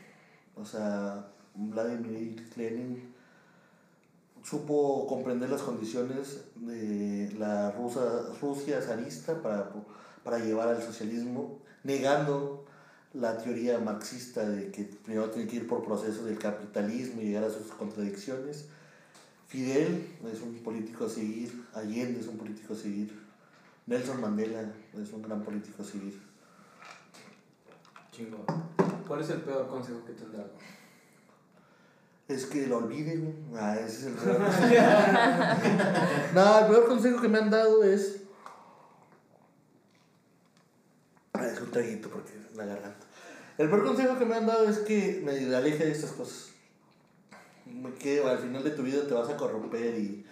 O sea, Vladimir Lenin supo comprender las condiciones de la Rusa, Rusia zarista para, para llevar al socialismo, negando la teoría marxista de que primero tiene que ir por procesos del capitalismo y llegar a sus contradicciones. Fidel es un político a seguir, Allende es un político a seguir, Nelson Mandela es un gran político a seguir. Chingón. ¿Cuál es el peor consejo que te han dado? Es que lo olviden. Ah, ese es el peor consejo. no, el peor consejo que me han dado es. Ah, es un traguito porque la garganta. El peor consejo que me han dado es que me aleje de estas cosas. Que al final de tu vida te vas a corromper y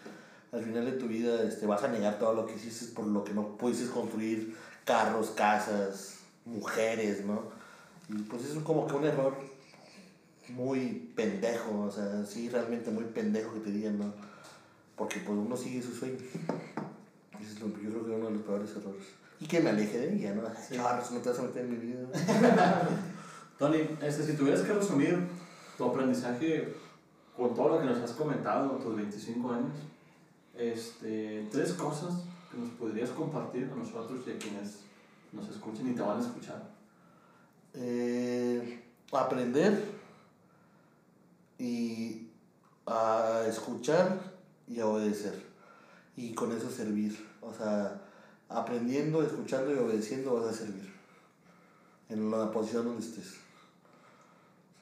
al final de tu vida este, vas a negar todo lo que hiciste por lo que no pudiste construir carros, casas, mujeres, ¿no? Y pues es como que un error muy pendejo, o sea, sí, realmente muy pendejo que te digan, ¿no? Porque pues uno sigue su sueño. Es lo, yo creo que es uno de los peores errores. Y que me aleje de ella, ¿no? Sí. Chorros, no te vas a meter en mi vida. Tony, este, si tuvieras que resumir tu aprendizaje con todo lo que nos has comentado en tus 25 años, este, tres cosas que nos podrías compartir a nosotros y a quienes nos escuchen y te van a escuchar. Eh, aprender y a escuchar y a obedecer. Y con eso servir. O sea, aprendiendo, escuchando y obedeciendo vas a servir. En la posición donde estés.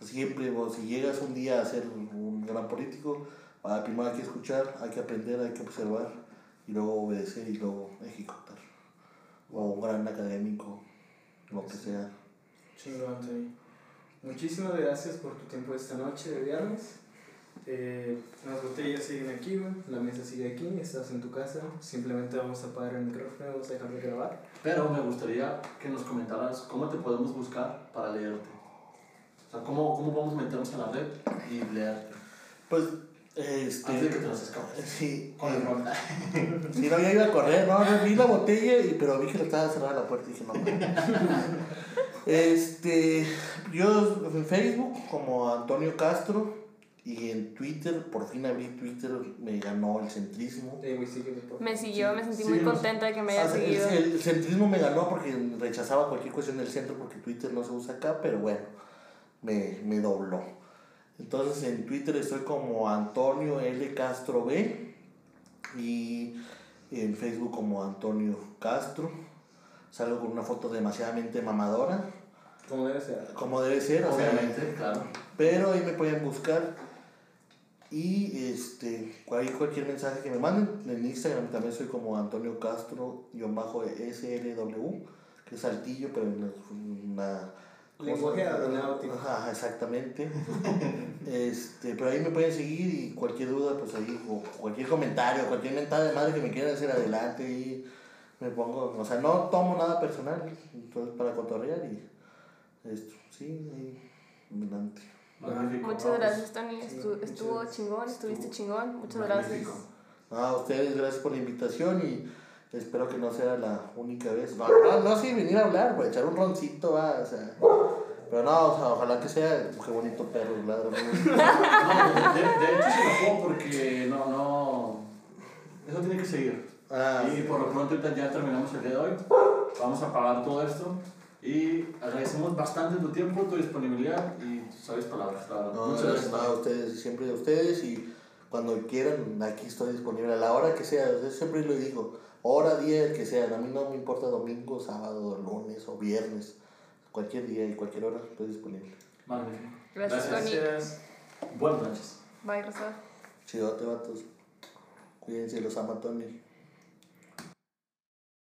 O sea, siempre, vos, si llegas un día a ser un gran político, primero hay que escuchar, hay que aprender, hay que observar y luego obedecer y luego ejecutar. O un gran académico, lo que sea. Chingón, Anthony. Muchísimas gracias por tu tiempo esta noche de viernes. Eh, las botellas siguen aquí. La mesa sigue aquí. Estás en tu casa. Simplemente vamos a apagar el micrófono y vamos a dejar de grabar. Pero me gustaría que nos comentaras cómo te podemos buscar para leerte. O sea, cómo, cómo podemos meternos a la red y leerte. Pues, este. Antes de que te nos escapes. Sí, Con el rol. sí, no, ya iba a correr, no, no, vi la botella, y, pero vi que le estaba cerrada la puerta y dije, no. este, yo en Facebook como Antonio Castro y en Twitter, por fin abrí Twitter, me ganó el centrismo. Me siguió, me sentí Sí, muy contenta de que me haya Ah, el, seguido. el centrismo me ganó porque rechazaba cualquier cuestión del centro porque Twitter no se usa acá, pero bueno, me, me dobló. Entonces en Twitter estoy como Antonio L. Castro B y en Facebook como Antonio Castro. Salgo con una foto demasiadamente mamadora, Como debe ser. como debe ser, o sea, Obviamente, claro. pero ahí me pueden buscar. Y este, cual- cualquier mensaje que me manden, en Instagram también soy como Antonio Castro, bajo SLW, que es saltillo, pero en una... Lenguaje aeronáutico. Ajá, exactamente. este, pero ahí me pueden seguir y cualquier duda, pues ahí, o cualquier comentario, cualquier mentada de madre que me quieran hacer adelante y me pongo, o sea, no tomo nada personal, entonces para cotorrear y esto, sí, ahí, adelante. Magnífico. Muchas No, pues, gracias, Tony. sí, estuvo gracias. chingón, estuviste Estuvo chingón. Muchas magnífico. gracias. Ah, a ustedes gracias por la invitación y espero que no sea la única vez. No, no, no sí, venir a hablar, para echar un roncito, va, o sea. Pero no, o sea, ojalá que sea, qué bonito perro, ladra. ¿no? No, de, de hecho se enojó porque no, no. Eso tiene que seguir. Ah, Y por lo pronto ya terminamos el día de hoy. Vamos a pagar todo esto. Y agradecemos bastante tu tiempo, tu disponibilidad y tus sabias palabras. la verdad. no, Muchas gracias gracias. a ustedes, siempre a ustedes y cuando quieran, aquí estoy disponible a la hora que sea. Yo siempre lo digo, hora, día, el que sea. A mí no me importa domingo, sábado, lunes o viernes. Cualquier día y cualquier hora estoy disponible. Magnífico. Gracias, Tony. Gracias. Buenas noches. Bye, Rosa. Chidote, vatos. Cuídense, los ama Tony.